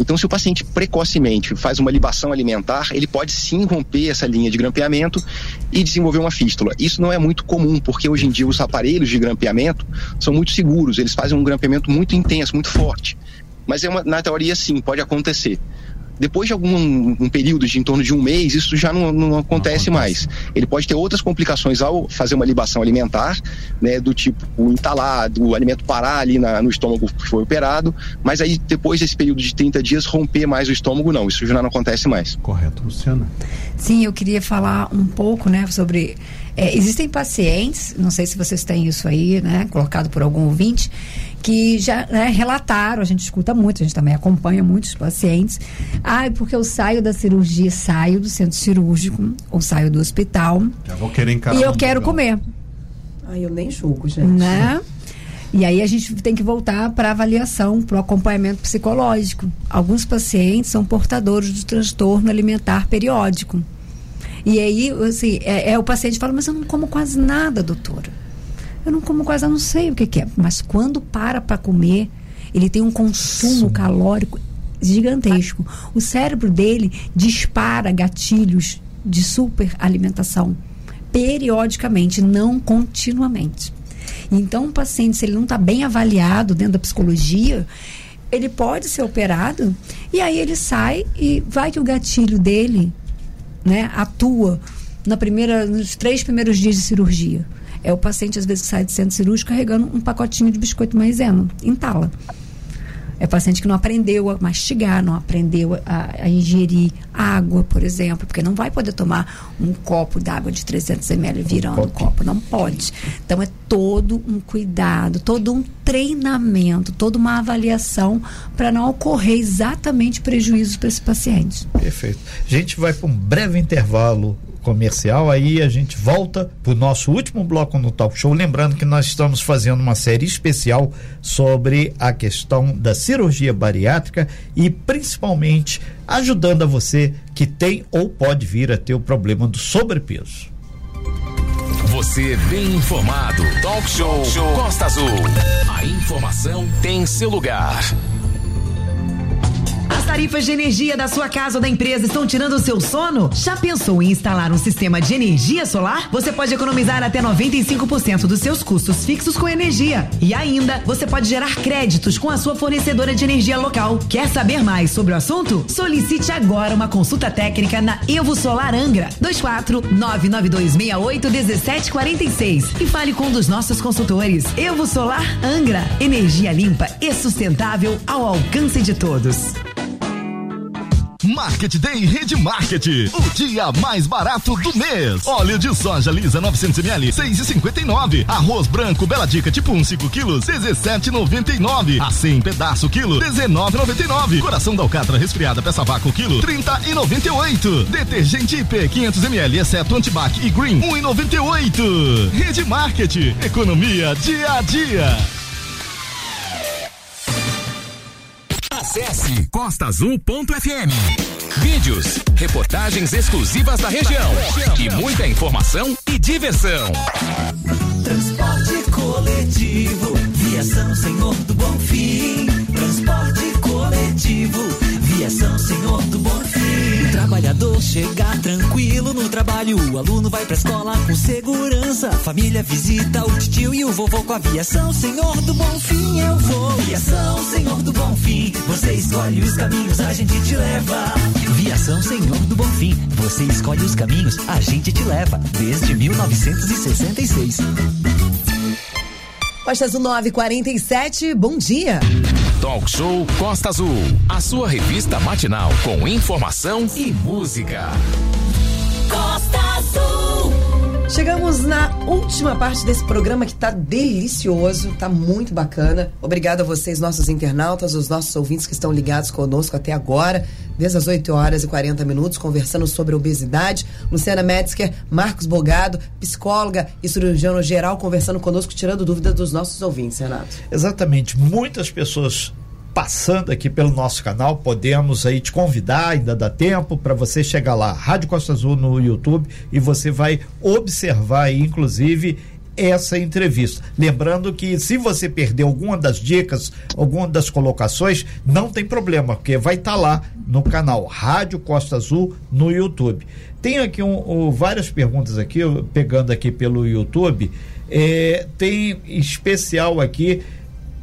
Então, se o paciente precocemente faz uma libação alimentar, ele pode sim romper essa linha de grampeamento e desenvolver uma fístula. Isso não é muito comum, porque hoje em dia os aparelhos de grampeamento são muito seguros, eles fazem um grampeamento muito intenso, muito forte. Mas é uma, na teoria, sim, pode acontecer. Depois de algum um período de em torno de um mês, isso já não, não, acontece, não acontece, mais. Ele pode ter outras complicações ao fazer uma libação alimentar, né, do tipo o entalado, o alimento parar ali na, no estômago que foi operado, mas aí depois desse período de 30 dias romper mais o estômago, não, isso já não acontece mais. Correto, Luciana. Sim, eu queria falar um pouco, né, sobre é, existem pacientes, não sei se vocês têm isso aí, né, colocado por algum ouvinte, que já né, relataram, a gente escuta muito, a gente também acompanha muitos pacientes. Ah, porque eu saio da cirurgia, saio do centro cirúrgico, ou saio do hospital. Já vou querer encarar. E eu quero comer. Ai, eu nem julgo, gente. Né? E aí a gente tem que voltar para avaliação, para o acompanhamento psicológico. Alguns pacientes são portadores do transtorno alimentar periódico. E aí, assim, é, é o paciente fala, mas eu não como quase nada, doutora. Eu não como quase, eu não sei o que, que é. Mas quando para para comer, ele tem um consumo Sim. calórico gigantesco. O cérebro dele dispara gatilhos de super alimentação periodicamente, não continuamente. Então, um paciente, se ele não está bem avaliado dentro da psicologia, ele pode ser operado e aí ele sai e vai que o gatilho dele né, atua na primeira, nos três primeiros dias de cirurgia. É o paciente, às vezes, sai de centro cirúrgico carregando um pacotinho de biscoito maisena, entala. É paciente que não aprendeu a mastigar, não aprendeu a, a, ingerir água, por exemplo, porque não vai poder tomar um copo d'água de 300 ml virando o copo, não pode. Então é todo um cuidado, todo um treinamento, toda uma avaliação para não ocorrer exatamente prejuízos para esse paciente. Perfeito. A gente vai para um breve intervalo comercial, aí a gente volta para o nosso último bloco no Talk Show. Lembrando que nós estamos fazendo uma série especial sobre a questão da cirurgia bariátrica e principalmente ajudando a você que tem ou pode vir a ter o problema do sobrepeso. Você bem informado. Talk Show, Talk Show Costa Azul. A informação tem seu lugar. As tarifas de energia da sua casa ou da empresa estão tirando o seu sono? Já pensou em instalar um sistema de energia solar? Você pode economizar até 95% dos seus custos fixos com energia. E ainda, você pode gerar créditos com a sua fornecedora de energia local. Quer saber mais sobre o assunto? Solicite agora uma consulta técnica na Evo Solar Angra 24 99268 1746 e fale com um dos nossos consultores. Evo Solar Angra, energia limpa e sustentável ao alcance de todos. Market Day Rede Market. O dia mais barato do mês. Óleo de soja lisa 900ml, 6,59. Arroz branco Bela Dica tipo 1, 5 quilos, 17,99. A 100 pedaço quilo, 19,99. Coração da alcatra resfriada peça vácuo quilo, 30,98. Detergente IP 500ml, exceto antibac e green, 1,98. Rede Market. Economia dia a dia. Acesse costaazul.fm. Vídeos, reportagens exclusivas da região e muita informação e diversão. Transporte coletivo, viação Senhor do Bom Fim. Transporte coletivo, viação Senhor do Bom Fim. O trabalhador chega tranquilo no trabalho, o aluno vai pra escola com segurança. Família visita o tio e o vovô com a aviação. Senhor do Bom Fim, eu vou. Viação, Senhor do Bom Fim, você escolhe os caminhos, a gente te leva. Viação, Senhor do Bom Fim, você escolhe os caminhos, a gente te leva. Desde 1966. Costa Azul 947, bom dia. Talk Show Costa Azul, a sua revista matinal com informação e música. Costa. Chegamos na última parte desse programa que tá delicioso, tá muito bacana. Obrigado a vocês, nossos internautas, os nossos ouvintes que estão ligados conosco até agora, desde as 8 horas e 40 minutos, conversando sobre obesidade. Luciana Metzger, Marcos Bogado, psicóloga e cirurgião geral, conversando conosco, tirando dúvidas dos nossos ouvintes, Renato. Exatamente. Muitas pessoas passando aqui pelo nosso canal, podemos aí te convidar, ainda dá tempo para você chegar lá, Rádio Costa Azul no YouTube e você vai observar aí, inclusive, essa entrevista. Lembrando que se você perder alguma das dicas, alguma das colocações, não tem problema, porque vai estar tá lá no canal Rádio Costa Azul no YouTube. Tem aqui um, um, várias perguntas aqui, pegando aqui pelo YouTube. É, tem especial aqui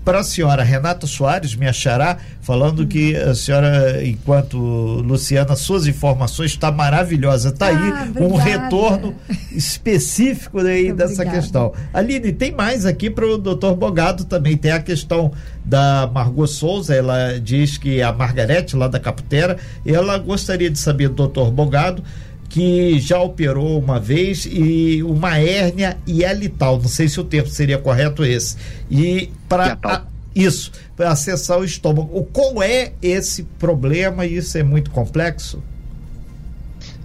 para a senhora Renata Soares, me achará, falando que a senhora, enquanto Luciana, suas informações está maravilhosa. Está ah, aí um retorno específico aí dessa obrigada. questão. Aline, tem mais aqui para o doutor Bogado também. Tem a questão da Margot Souza, ela diz que a Margarete, lá da Caputera, ela gostaria de saber, doutor Bogado, que já operou uma vez e uma hérnia hialital, não sei se o termo seria correto esse. E para isso, para acessar o estômago. Qual é esse problema? Isso é muito complexo?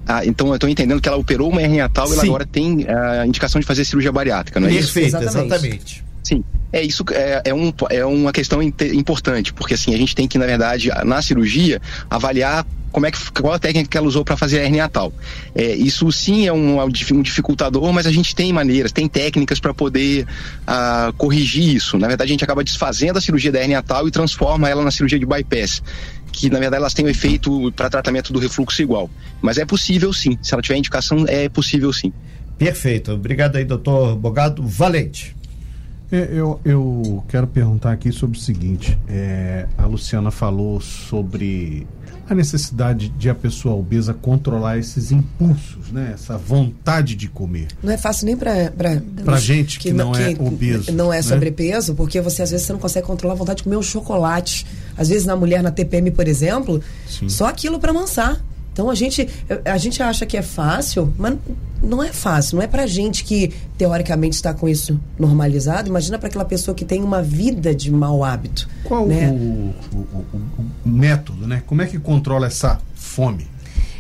Ah, então eu estou entendendo que ela operou uma hernia tal e ela agora tem a indicação de fazer cirurgia bariátrica, não é Perfeito, isso? Perfeito, exatamente. Sim, é isso é, é, um, é uma questão importante, porque assim, a gente tem que, na verdade, na cirurgia, avaliar como é que, qual a técnica que ela usou para fazer a hernia tal. É, isso sim é um, um, dificultador, mas a gente tem maneiras, tem técnicas para poder uh, corrigir isso. Na verdade, a gente acaba desfazendo a cirurgia da hernia tal e transforma ela na cirurgia de bypass que na verdade elas têm um efeito para tratamento do refluxo igual. Mas é possível sim, se ela tiver indicação, é possível sim. Perfeito. Obrigado aí, doutor Bogado. Valente. É, eu, eu quero perguntar aqui sobre o seguinte: é, a Luciana falou sobre a necessidade de a pessoa obesa controlar esses impulsos, né? Essa vontade de comer. Não é fácil nem para gente que não é obeso, Não é né? sobrepeso, porque você às vezes você não consegue controlar a vontade de comer um chocolate. Às vezes na mulher na TPM, por exemplo, só aquilo para mansar. Então a gente a gente acha que é fácil, mas não é fácil. Não é pra gente que teoricamente está com isso normalizado. Imagina para aquela pessoa que tem uma vida de mau hábito. Qual né? o, o- o- o método, né? Como é que controla essa fome?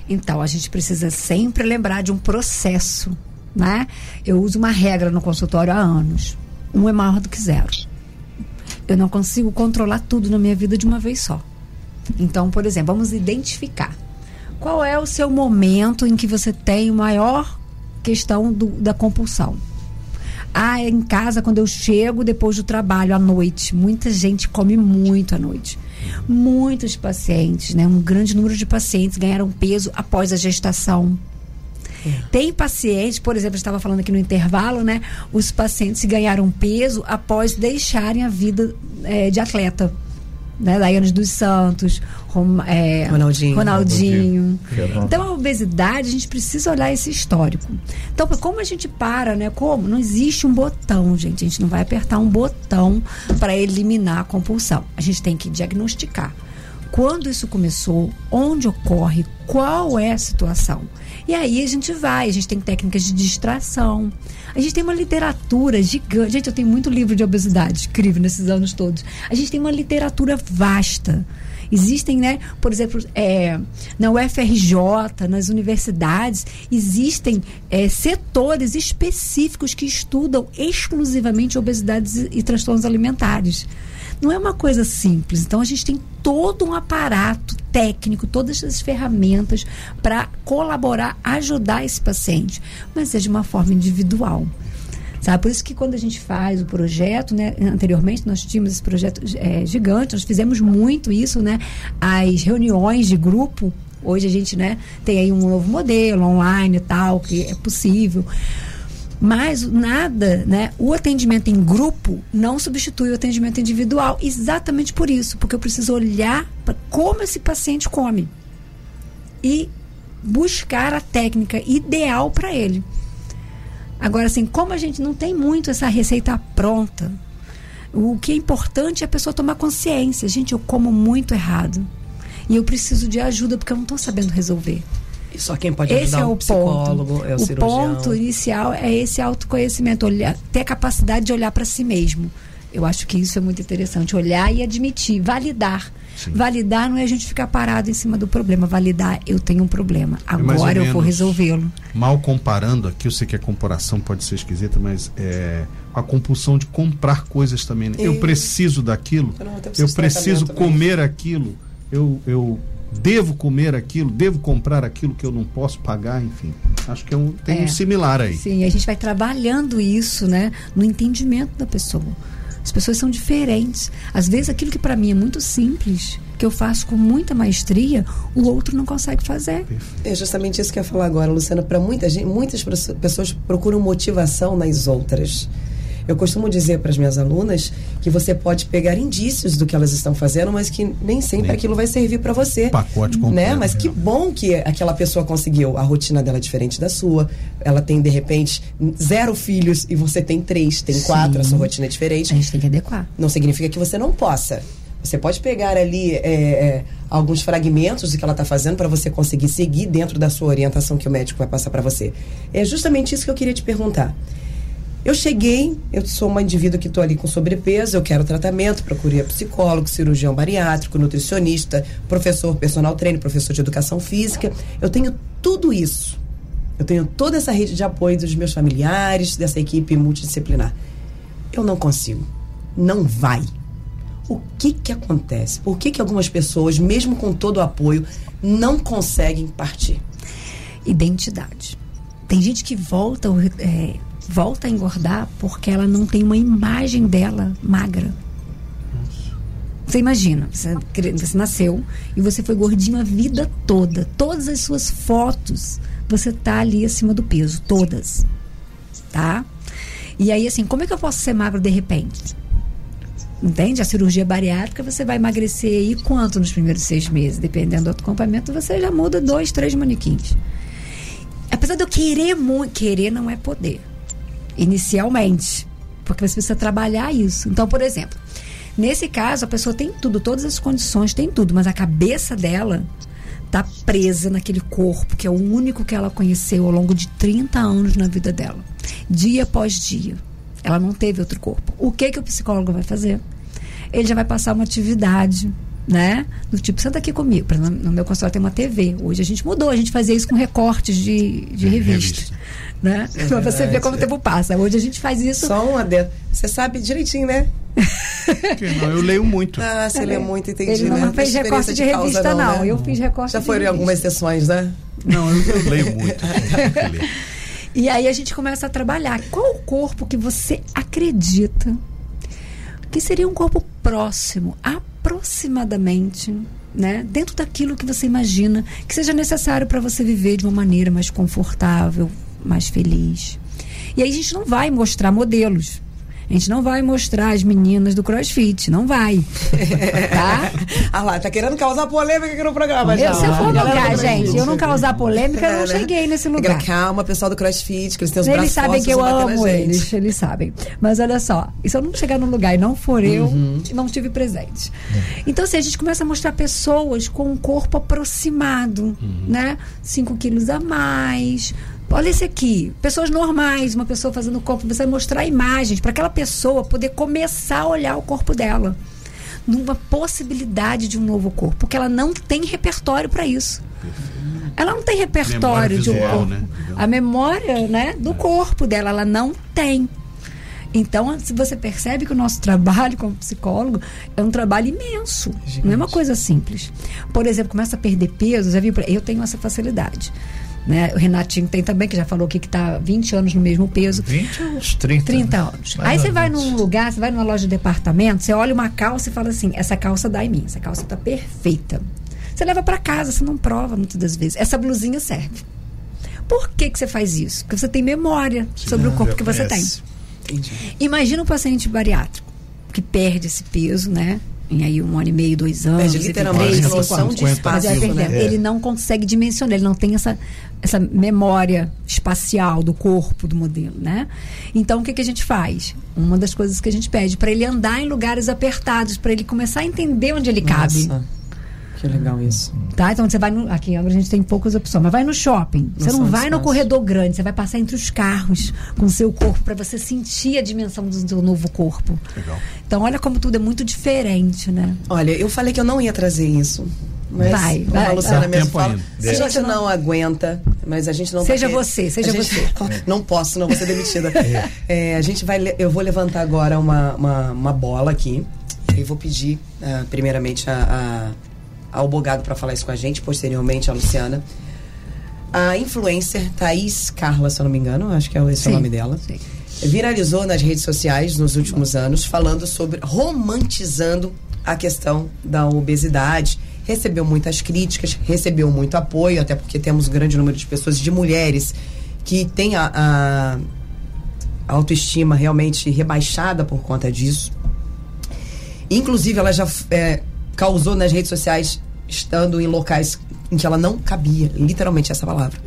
Então, a gente precisa sempre lembrar de um processo, né? Eu uso uma regra no consultório há anos. Um é maior do que zero. Eu não consigo controlar tudo na minha vida de uma vez só. Então, por exemplo, vamos identificar. Qual é o seu momento em que você tem maior questão do- da compulsão? Ah, em casa, quando eu chego depois do trabalho à noite, muita gente come muito à noite. Muitos pacientes, né, um grande número de pacientes ganharam peso após a gestação. Tem pacientes, por exemplo, estava falando aqui no intervalo, né? Os pacientes ganharam peso após deixarem a vida eh, de atleta. Né? Daiane dos Santos, Rom- eh, Ronaldinho. Ronaldinho. Fenômeno. Então, a obesidade, a gente precisa olhar esse histórico. Então, como a gente para, né? Como? Não existe um botão, gente. A gente não vai apertar um botão para eliminar a compulsão. A gente tem que diagnosticar. Quando isso começou, onde ocorre, qual é a situação. E aí a gente vai, a gente tem técnicas de distração. A gente tem uma literatura gigante. Gente, eu tenho muito livro de obesidade escrevo nesses anos todos. A gente tem uma literatura vasta. Existem, né, por exemplo, é, na UFRJ, nas universidades, existem é, setores específicos que estudam exclusivamente obesidades e, transtornos alimentares. Não é uma coisa simples. Então, a gente tem todo um aparato técnico, todas as ferramentas para colaborar, ajudar esse paciente, mas é de uma forma individual. Sabe? Por isso que quando a gente faz o projeto, né, anteriormente nós tínhamos esse projeto é, gigante, nós fizemos muito isso, né? As reuniões de grupo, hoje a gente, né, tem aí um novo modelo online e tal, que é possível. Mas nada, né? O atendimento em grupo não substitui o atendimento individual. Exatamente por isso, porque eu preciso olhar para como esse paciente come e buscar a técnica ideal para ele. Agora, assim, como a gente não tem muito essa receita pronta, o que é importante é a pessoa tomar consciência. Gente, eu como muito errado. E eu preciso de ajuda porque eu não estou sabendo resolver. E só quem pode Esse ajudar é um o psicólogo, ponto. é o, o cirurgião. ponto inicial é esse autoconhecimento, olhar, ter a capacidade de olhar para si mesmo. Eu acho que isso é muito interessante. Olhar e admitir, validar. Validar não é a gente ficar parado em cima do problema. Validar, eu tenho um problema. É Agora eu vou resolvê-lo. Mal comparando aqui, eu sei que a comparação pode ser esquisita, mas é a compulsão de comprar coisas também. né? Eu E- preciso daquilo, Eu eu preciso comer aquilo, eu, eu devo comer aquilo, devo comprar aquilo que eu não posso pagar, enfim. Acho que é um, tem É. um similar aí. Sim, a gente vai trabalhando isso, né, no entendimento da pessoa. As pessoas são diferentes. Às vezes aquilo que para mim é muito simples, que eu faço com muita maestria, o outro não consegue fazer. É justamente isso que eu ia falar agora, Luciana. Para muita gente, muitas pessoas procuram motivação nas outras. Eu costumo dizer para as minhas alunas que você pode pegar indícios do que elas estão fazendo, mas que nem sempre Nem. aquilo vai servir para você. Pacote completo, Né? Mas que bom que aquela pessoa conseguiu. A rotina dela é diferente da sua. Ela tem, de repente, zero filhos e você tem três, tem quatro, a sua rotina é diferente. A gente tem que adequar. Não significa que você não possa. Você pode pegar ali é, é, alguns fragmentos do que ela está fazendo para você conseguir seguir dentro da sua orientação que o médico vai passar para você. É justamente isso que eu queria te perguntar. Eu cheguei, eu sou uma indivídua que estou ali com sobrepeso, eu quero tratamento, procurei psicólogo, cirurgião bariátrico, nutricionista, professor personal trainer, professor de educação física. Eu tenho tudo isso. Eu tenho toda essa rede de apoio dos meus familiares, dessa equipe multidisciplinar. Eu não consigo. Não vai. O que que acontece? Por que que algumas pessoas, mesmo com todo o apoio, não conseguem partir? Identidade. Tem gente que volta, é, volta a engordar porque ela não tem uma imagem dela magra. Você imagina, você, você nasceu e você foi gordinho a vida toda. Todas as suas fotos, você tá ali acima do peso, todas. Tá? E aí, assim, como é que eu posso ser magro de repente? Entende? A cirurgia bariátrica você vai emagrecer aí quanto nos primeiros seis meses? Dependendo do acompanhamento, você já muda dois, três manequins. Apesar de eu querer muito, querer não é poder. Inicialmente. Porque você precisa trabalhar isso. Então, por exemplo, nesse caso, a pessoa tem tudo, todas as condições, tem tudo, mas a cabeça dela tá presa naquele corpo, que é o único que ela conheceu ao longo de 30 anos na vida dela. Dia após dia. Ela não teve outro corpo. O que que o psicólogo vai fazer? Ele já vai passar uma atividade, né? Do tipo, senta aqui comigo. Exemplo, no meu consultório tem uma TV. Hoje a gente mudou, a gente fazia isso com recortes de, de revista. revista. Né? É pra você ver como o tempo passa. Hoje a gente faz isso. Só um adendo. Você sabe direitinho, né? Não, eu leio muito. Ah, você lê muito, entendi, Ele não né? fez Tem recorte experiência de revista, causa, não. né? Eu fiz recorte Já de foram algumas sessões, né? Não, eu, eu leio muito. eu. *laughs* E aí a gente começa a trabalhar. Qual o corpo que você acredita que seria um corpo próximo, aproximadamente, né? Dentro daquilo que você imagina que seja necessário para você viver de uma maneira mais confortável, mais feliz. E aí a gente não vai mostrar modelos. A gente não vai mostrar as meninas do CrossFit, não vai. *laughs* Tá? ah lá, tá querendo causar polêmica aqui no programa, já. Eu, se eu for lugar, gente, eu não causar polêmica, eu não É, né? cheguei nesse lugar. Calma, pessoal do CrossFit, que eles têm os Eles sabem que eu amo gente. eles, eles sabem. Mas olha só, e se eu não chegar no lugar e não for eu, Uhum. não tive presente. Então, assim, a gente começa a mostrar pessoas com um corpo aproximado, Uhum. né? 5 quilos a mais. Olha esse aqui, pessoas normais, uma pessoa fazendo corpo, você vai mostrar imagens para aquela pessoa poder começar a olhar o corpo dela numa possibilidade de um novo corpo, porque ela não tem repertório para isso. Ela não tem repertório Memória de um visual, corpo. né? A memória, né, do corpo dela, ela não tem. Então, se você percebe que o nosso trabalho como psicólogo é um trabalho imenso, não é uma coisa simples. Por exemplo, começa a perder peso, já viu? Eu tenho essa facilidade. Né? O Renatinho tem também, que já falou aqui que está 20 anos no mesmo peso. 20 uns 30. 30 né? anos. Aí você vai num lugar, você vai numa loja de departamento, você olha uma calça e fala assim: essa calça dá em mim, essa calça tá perfeita. Você leva para casa, você não prova muitas das vezes. Essa blusinha serve. Por que, que você faz isso? Porque você tem memória sobre o corpo que você tem. Conhece. Imagina um paciente bariátrico que perde esse peso, né? Em aí um ano e meio, dois anos. Perde literalmente três, a noção de Mas espaço, é perdendo. né? Ele não consegue dimensionar, ele não tem essa, essa memória espacial do corpo do modelo, né? Então o que, que a gente faz? Uma das coisas que a gente pede para ele andar em lugares apertados, para ele começar a entender onde ele cabe. Que legal isso. Tá? Então você vai no. Aqui agora a gente tem poucas opções, mas vai no shopping. Você Noção não vai no espaço. corredor grande, você vai passar entre os carros com o seu corpo para você sentir a dimensão do seu novo corpo. Legal. Então olha como tudo é muito diferente, né? Olha, eu falei que eu não ia trazer isso. Mas Vai, vai, a Luciana vai. mesmo fala, ainda. se a gente não aguenta, mas a gente não Seja tá você, seja a gente- você. *laughs* Não posso, não, vou ser demitida. *laughs* É, a gente vai, eu vou levantar agora uma, uma, uma bola aqui e vou pedir, ah, primeiramente, a, a, ao Bogado para falar isso com a gente, posteriormente a Luciana. A influencer Thaís Carla, se eu não me engano, acho que é esse o Sim, nome dela. sim. Viralizou nas redes sociais nos últimos anos falando sobre romantizando a questão da obesidade. Recebeu muitas críticas, recebeu muito apoio, até porque temos um grande número de pessoas, de mulheres, que têm a, a autoestima realmente rebaixada por conta disso. Inclusive, ela já é, causou nas redes sociais, estando em locais em que ela não cabia, literalmente essa palavra.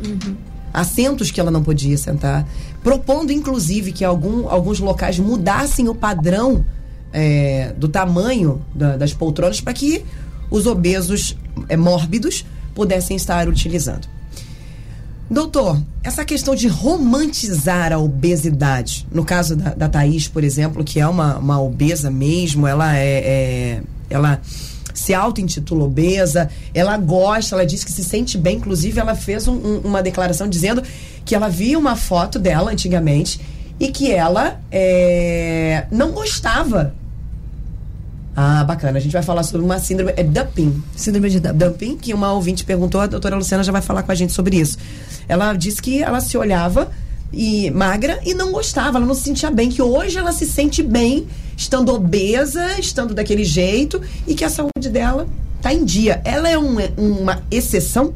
Assentos que ela não podia sentar, propondo inclusive que algum, alguns locais mudassem o padrão é, do tamanho da- das poltronas para que os obesos é, mórbidos pudessem estar utilizando. Doutor, essa questão de romantizar a obesidade, no caso da, da Thaís, por exemplo, que é uma, uma obesa mesmo, ela é, é- ela se auto-intitula obesa, ela gosta, ela diz que se sente bem, inclusive ela fez um- um- uma declaração dizendo que ela via uma foto dela antigamente e que ela é, não gostava. Ah, bacana, a gente vai falar sobre uma síndrome, é dumping, Síndrome de Dumping. dumping, que uma ouvinte perguntou, a doutora Luciana já vai falar com a gente sobre isso. Ela disse que ela se olhava e magra e não gostava, ela não se sentia bem, que hoje ela se sente bem estando obesa, estando daquele jeito e que a saúde dela tá em dia. Ela é um- uma exceção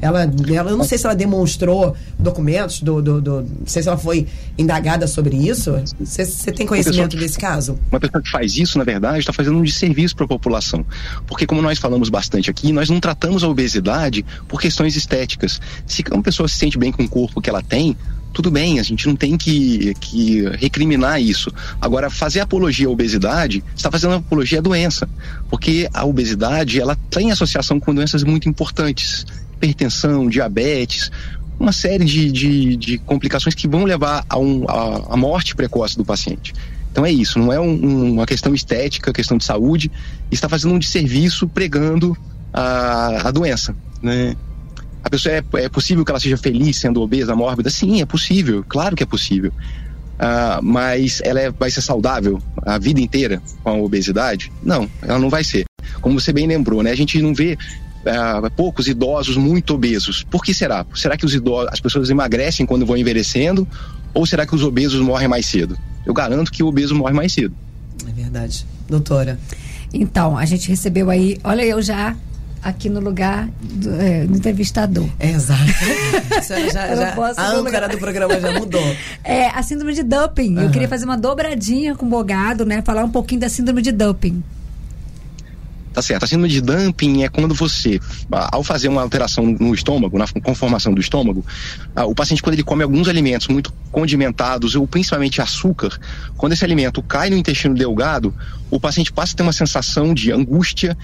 Ela, ela, eu não sei se ela demonstrou documentos, do, do, do não sei se ela foi indagada sobre isso. Você, tem conhecimento desse caso? Uma pessoa que faz isso, na verdade, está fazendo um desserviço para a população. Porque, como nós falamos bastante aqui, nós não tratamos a obesidade por questões estéticas. Se uma pessoa se sente bem com o corpo que ela tem, tudo bem, a gente não tem que, que recriminar isso. Agora, fazer apologia à obesidade, está fazendo apologia à doença. Porque a obesidade, ela tem associação com doenças muito importantes. Hipertensão, diabetes, uma série de, de, de complicações que vão levar a, um, a, a morte precoce do paciente. Então é isso, não é um- um- uma questão estética, questão de saúde, está fazendo um desserviço pregando a, a doença. Né? A pessoa é, é possível que ela seja feliz sendo obesa, mórbida? Sim, é possível, claro que é possível. Ah, mas ela é- vai ser saudável a vida inteira com a obesidade? Não, ela não vai ser. Como você bem lembrou, né? A gente não vê ah, poucos idosos muito obesos. Por que será? Será que os idosos, as pessoas emagrecem quando vão envelhecendo? Ou será que os obesos morrem mais cedo? Eu garanto que o obeso morre mais cedo. É verdade. Doutora. Então, a gente recebeu aí, olha eu já aqui no lugar do, é, do entrevistador. É, exato. *laughs* Já- Eu já- a âncora do programa já mudou. É a síndrome de dumping. Eu Aham. queria fazer uma dobradinha com o Bogado, né? Falar um pouquinho da síndrome de dumping. Tá certo. A síndrome de dumping é quando você, ah, ao fazer uma alteração no estômago, na conformação do estômago, ah, o paciente, quando ele come alguns alimentos muito condimentados, ou principalmente açúcar, quando esse alimento cai no intestino delgado, o paciente passa a ter uma sensação de angústia,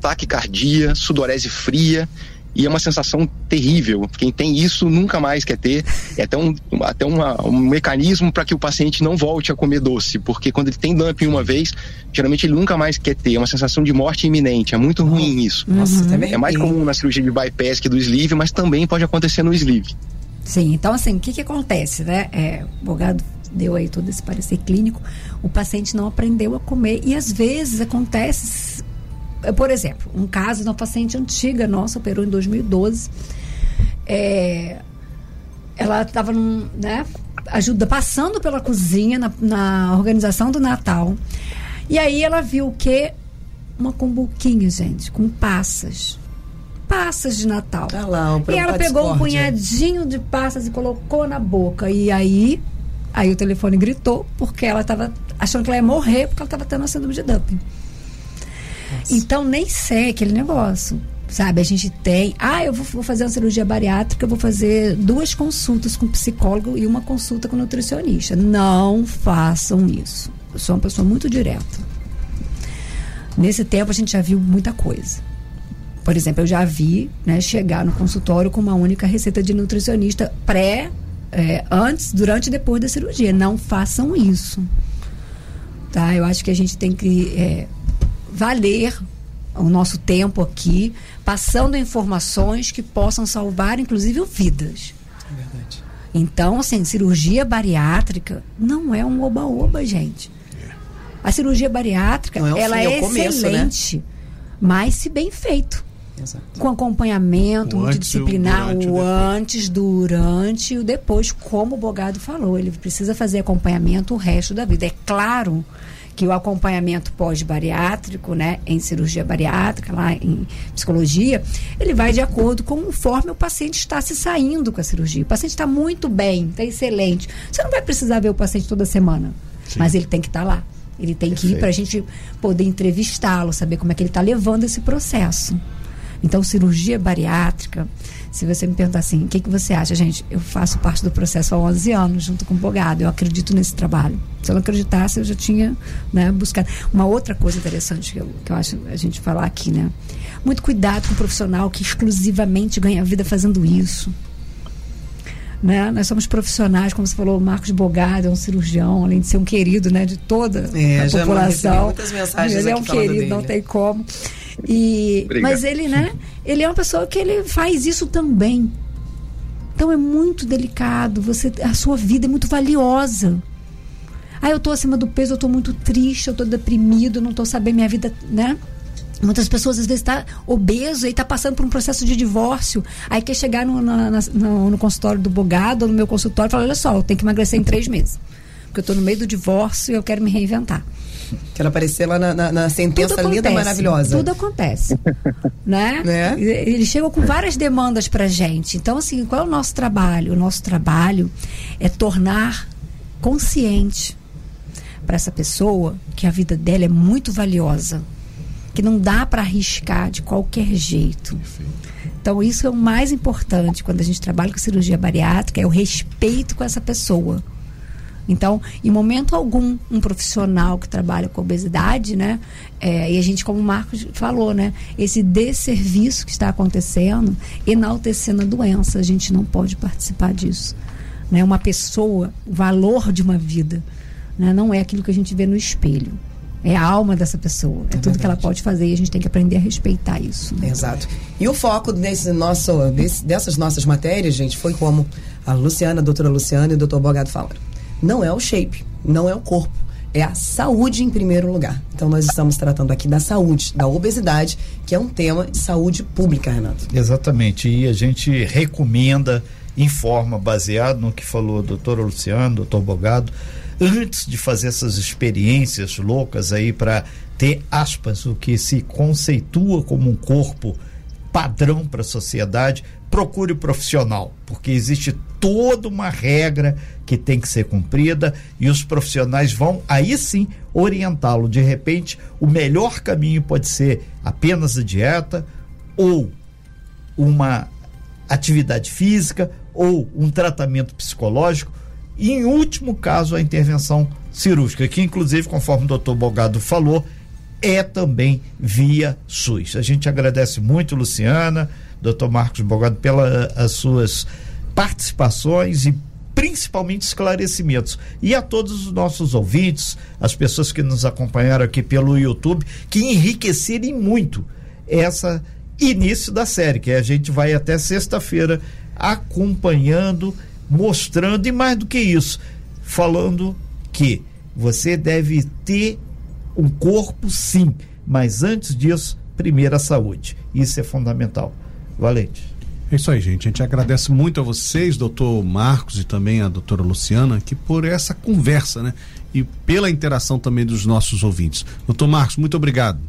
taquicardia, sudorese fria. E é uma sensação terrível. Quem tem isso nunca mais quer ter. É até um, até uma- um mecanismo para que o paciente não volte a comer doce. Porque quando ele tem dumping uma vez, geralmente ele nunca mais quer ter. É uma sensação de morte iminente. É muito ruim isso. Nossa, me É mais comum na cirurgia de bypass que do sleeve, mas também pode acontecer no sleeve. Sim, então assim, o que que acontece, né? É, o Bogado deu aí todo esse parecer clínico, o paciente não aprendeu a comer e às vezes acontece, por exemplo, um caso de uma paciente antiga nossa, operou em 2012, é, ela estava né, ajuda, passando pela cozinha na, na organização do Natal e aí ela viu o quê? Uma cumbuquinha, gente, com passas. Passas de Natal. Tá lá, o E ela pegou um punhadinho de passas e colocou na boca. E aí, aí o telefone gritou porque ela estava achando que ela ia morrer porque ela estava tendo a síndrome de dumping. Então nem sei aquele negócio. Sabe, a gente tem. Ah, eu vou, vou fazer uma cirurgia bariátrica, eu vou fazer duas consultas com psicólogo e uma consulta com nutricionista. Não façam isso. Eu sou uma pessoa muito direta. Nesse tempo a gente já viu muita coisa. Por exemplo, eu já vi né, chegar no consultório com uma única receita de nutricionista pré, é, antes, durante e depois da cirurgia. Não façam isso. Tá? Eu acho que a gente tem que é, valer o nosso tempo aqui, passando informações que possam salvar, inclusive, vidas. É verdade. Então, assim, cirurgia bariátrica não é um oba-oba, gente. A cirurgia bariátrica, é o ela fim, é é né? excelente, mas se bem feito. Exato. Com acompanhamento O antes e o multidisciplinar, durante o antes, durante e o depois, como o Bogado falou. Ele precisa fazer acompanhamento o resto da vida. É claro que o acompanhamento pós-bariátrico, né, em cirurgia bariátrica, lá em psicologia, ele vai de acordo com conforme o paciente está se saindo com a cirurgia. O paciente está muito bem, está excelente. Você não vai precisar ver o paciente toda semana, mas ele tem que estar lá. Ele tem que ir para a gente poder entrevistá-lo, saber como é que ele está levando esse processo. Então, cirurgia bariátrica, se você me perguntar assim, o que, que você acha? Gente, eu faço parte do processo há 11 anos, junto com o Bogado. Eu acredito nesse trabalho. Se eu não acreditasse, eu já tinha né, buscado. Uma outra coisa interessante que eu, que eu acho a gente falar aqui, né? Muito cuidado com o profissional que exclusivamente ganha vida fazendo isso. Né? Nós somos profissionais, como você falou, o Marcos Bogado é um cirurgião, além de ser um querido né, de toda É, a população. muitas mensagens ele é um querido, não dele. tem como. E, mas ele, né? Ele é uma pessoa que ele faz isso também. Então é muito delicado. Você, a sua vida é muito valiosa. Ah, eu tô acima do peso, eu tô muito triste, eu tô deprimido, não tô sabendo minha vida, né? Muitas pessoas às vezes está obeso e está passando por um processo de divórcio. Aí quer chegar no, na- na- no, no consultório do bogado ou no meu consultório e falar: olha só, eu tenho que emagrecer em três meses. Porque eu estou no meio do divórcio e eu quero me reinventar. Quero aparecer lá na, na, na sentença Tudo linda acontece, maravilhosa. Tudo acontece. *laughs* né? Né? Ele chega com várias demandas pra gente. Então, assim, qual é o nosso trabalho? O nosso trabalho é tornar consciente para essa pessoa que a vida dela é muito valiosa, que não dá para arriscar de qualquer jeito. Então, isso é o mais importante quando a gente trabalha com cirurgia bariátrica, é o respeito com essa pessoa. Então, em momento algum, um profissional que trabalha com obesidade, né? é, e a gente, como o Marcos falou, né? Esse desserviço que está acontecendo, enaltecendo a doença, a gente não pode participar disso. Né? Uma pessoa, o valor de uma vida, né? não é aquilo que a gente vê no espelho. É a alma dessa pessoa. É, tudo que ela pode fazer e a gente tem que aprender a respeitar isso. né? Exato. E o foco desse nosso, desse- dessas nossas matérias, gente, foi como a Luciana, a doutora Luciana e o doutor Bogado falaram. Não é o shape, não é o corpo, é a saúde em primeiro lugar. Então nós estamos tratando aqui da saúde, da obesidade, que é um tema de saúde pública, Renato. Exatamente. E a gente recomenda, informa, baseado no que falou a doutora Luciano, doutor Bogado, antes de fazer essas experiências loucas aí para ter, aspas, o que se conceitua como um corpo padrão para a sociedade, procure o profissional, porque existe toda uma regra que tem que ser cumprida e os profissionais vão aí sim orientá-lo. De repente, o melhor caminho pode ser apenas a dieta ou uma atividade física ou um tratamento psicológico e, em último caso, a intervenção cirúrgica, que, inclusive, conforme o doutor Bogado falou, é também via SUS. A gente agradece muito, Luciana, doutor Marcos Bogado, pelas as suas participações e principalmente esclarecimentos. E a todos os nossos ouvintes, as pessoas que nos acompanharam aqui pelo YouTube, que enriquecerem muito essa início da série, que a gente vai até sexta-feira acompanhando, mostrando e mais do que isso, falando que você deve ter um corpo sim, mas antes disso, primeiro a saúde. Isso é fundamental. Valente. É isso aí, gente. A gente agradece muito a vocês, doutor Marcos e também a doutora Luciana, que por essa conversa, né? E pela interação também dos nossos ouvintes. Doutor Marcos, muito obrigado.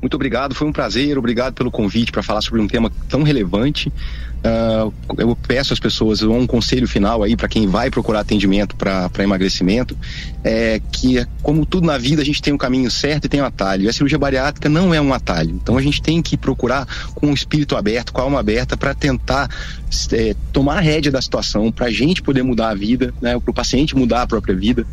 Muito obrigado, foi um prazer, obrigado pelo convite para falar sobre um tema tão relevante. Ah, eu peço às pessoas um conselho final aí para quem vai procurar atendimento para emagrecimento, é que como tudo na vida a gente tem um caminho certo e tem um atalho. E a cirurgia bariátrica não é um atalho. Então a gente tem que procurar com o espírito aberto, com a alma aberta para tentar é, tomar a rédea da situação, para a gente poder mudar a vida, né, para o paciente mudar a própria vida.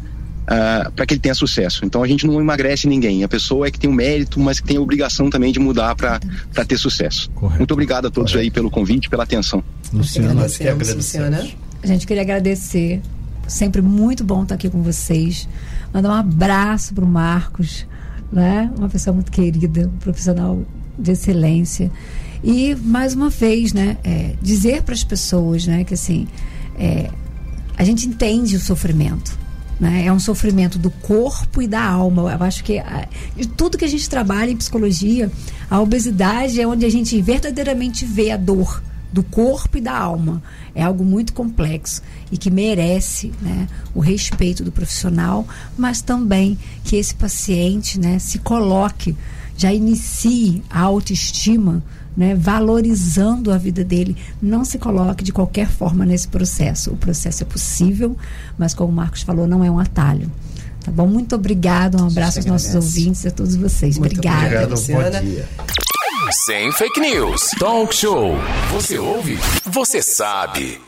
Para que ele tenha sucesso. Então a gente não emagrece ninguém. A pessoa é que tem o mérito, mas que tem a obrigação também de mudar para ter sucesso. Muito obrigado a todos aí pelo convite, pela atenção. Luciana, nós que. Luciana. A gente queria agradecer. Sempre muito bom estar aqui com vocês. Mandar um abraço para o Marcos, né? Uma pessoa muito querida, um profissional de excelência. E mais uma vez, né? é, dizer para as pessoas, né? Que assim, é, a gente entende o sofrimento. Né? É um sofrimento do corpo e da alma. Eu acho que ah, de tudo que a gente trabalha em psicologia, a obesidade é onde a gente verdadeiramente vê a dor do corpo e da alma. É algo muito complexo e que merece né, o respeito do profissional, mas também que esse paciente né, se coloque, já inicie a autoestima, né, valorizando a vida dele. Não se coloque de qualquer forma nesse processo. O processo é possível, mas como o Marcos falou, não é um atalho. Tá bom? Muito obrigado. Um abraço aos nossos ouvintes e a todos vocês. Muito Obrigada. obrigado. Obrigado, Luciana. bom dia. Sem fake news. Talk show. Você ouve? Você sabe.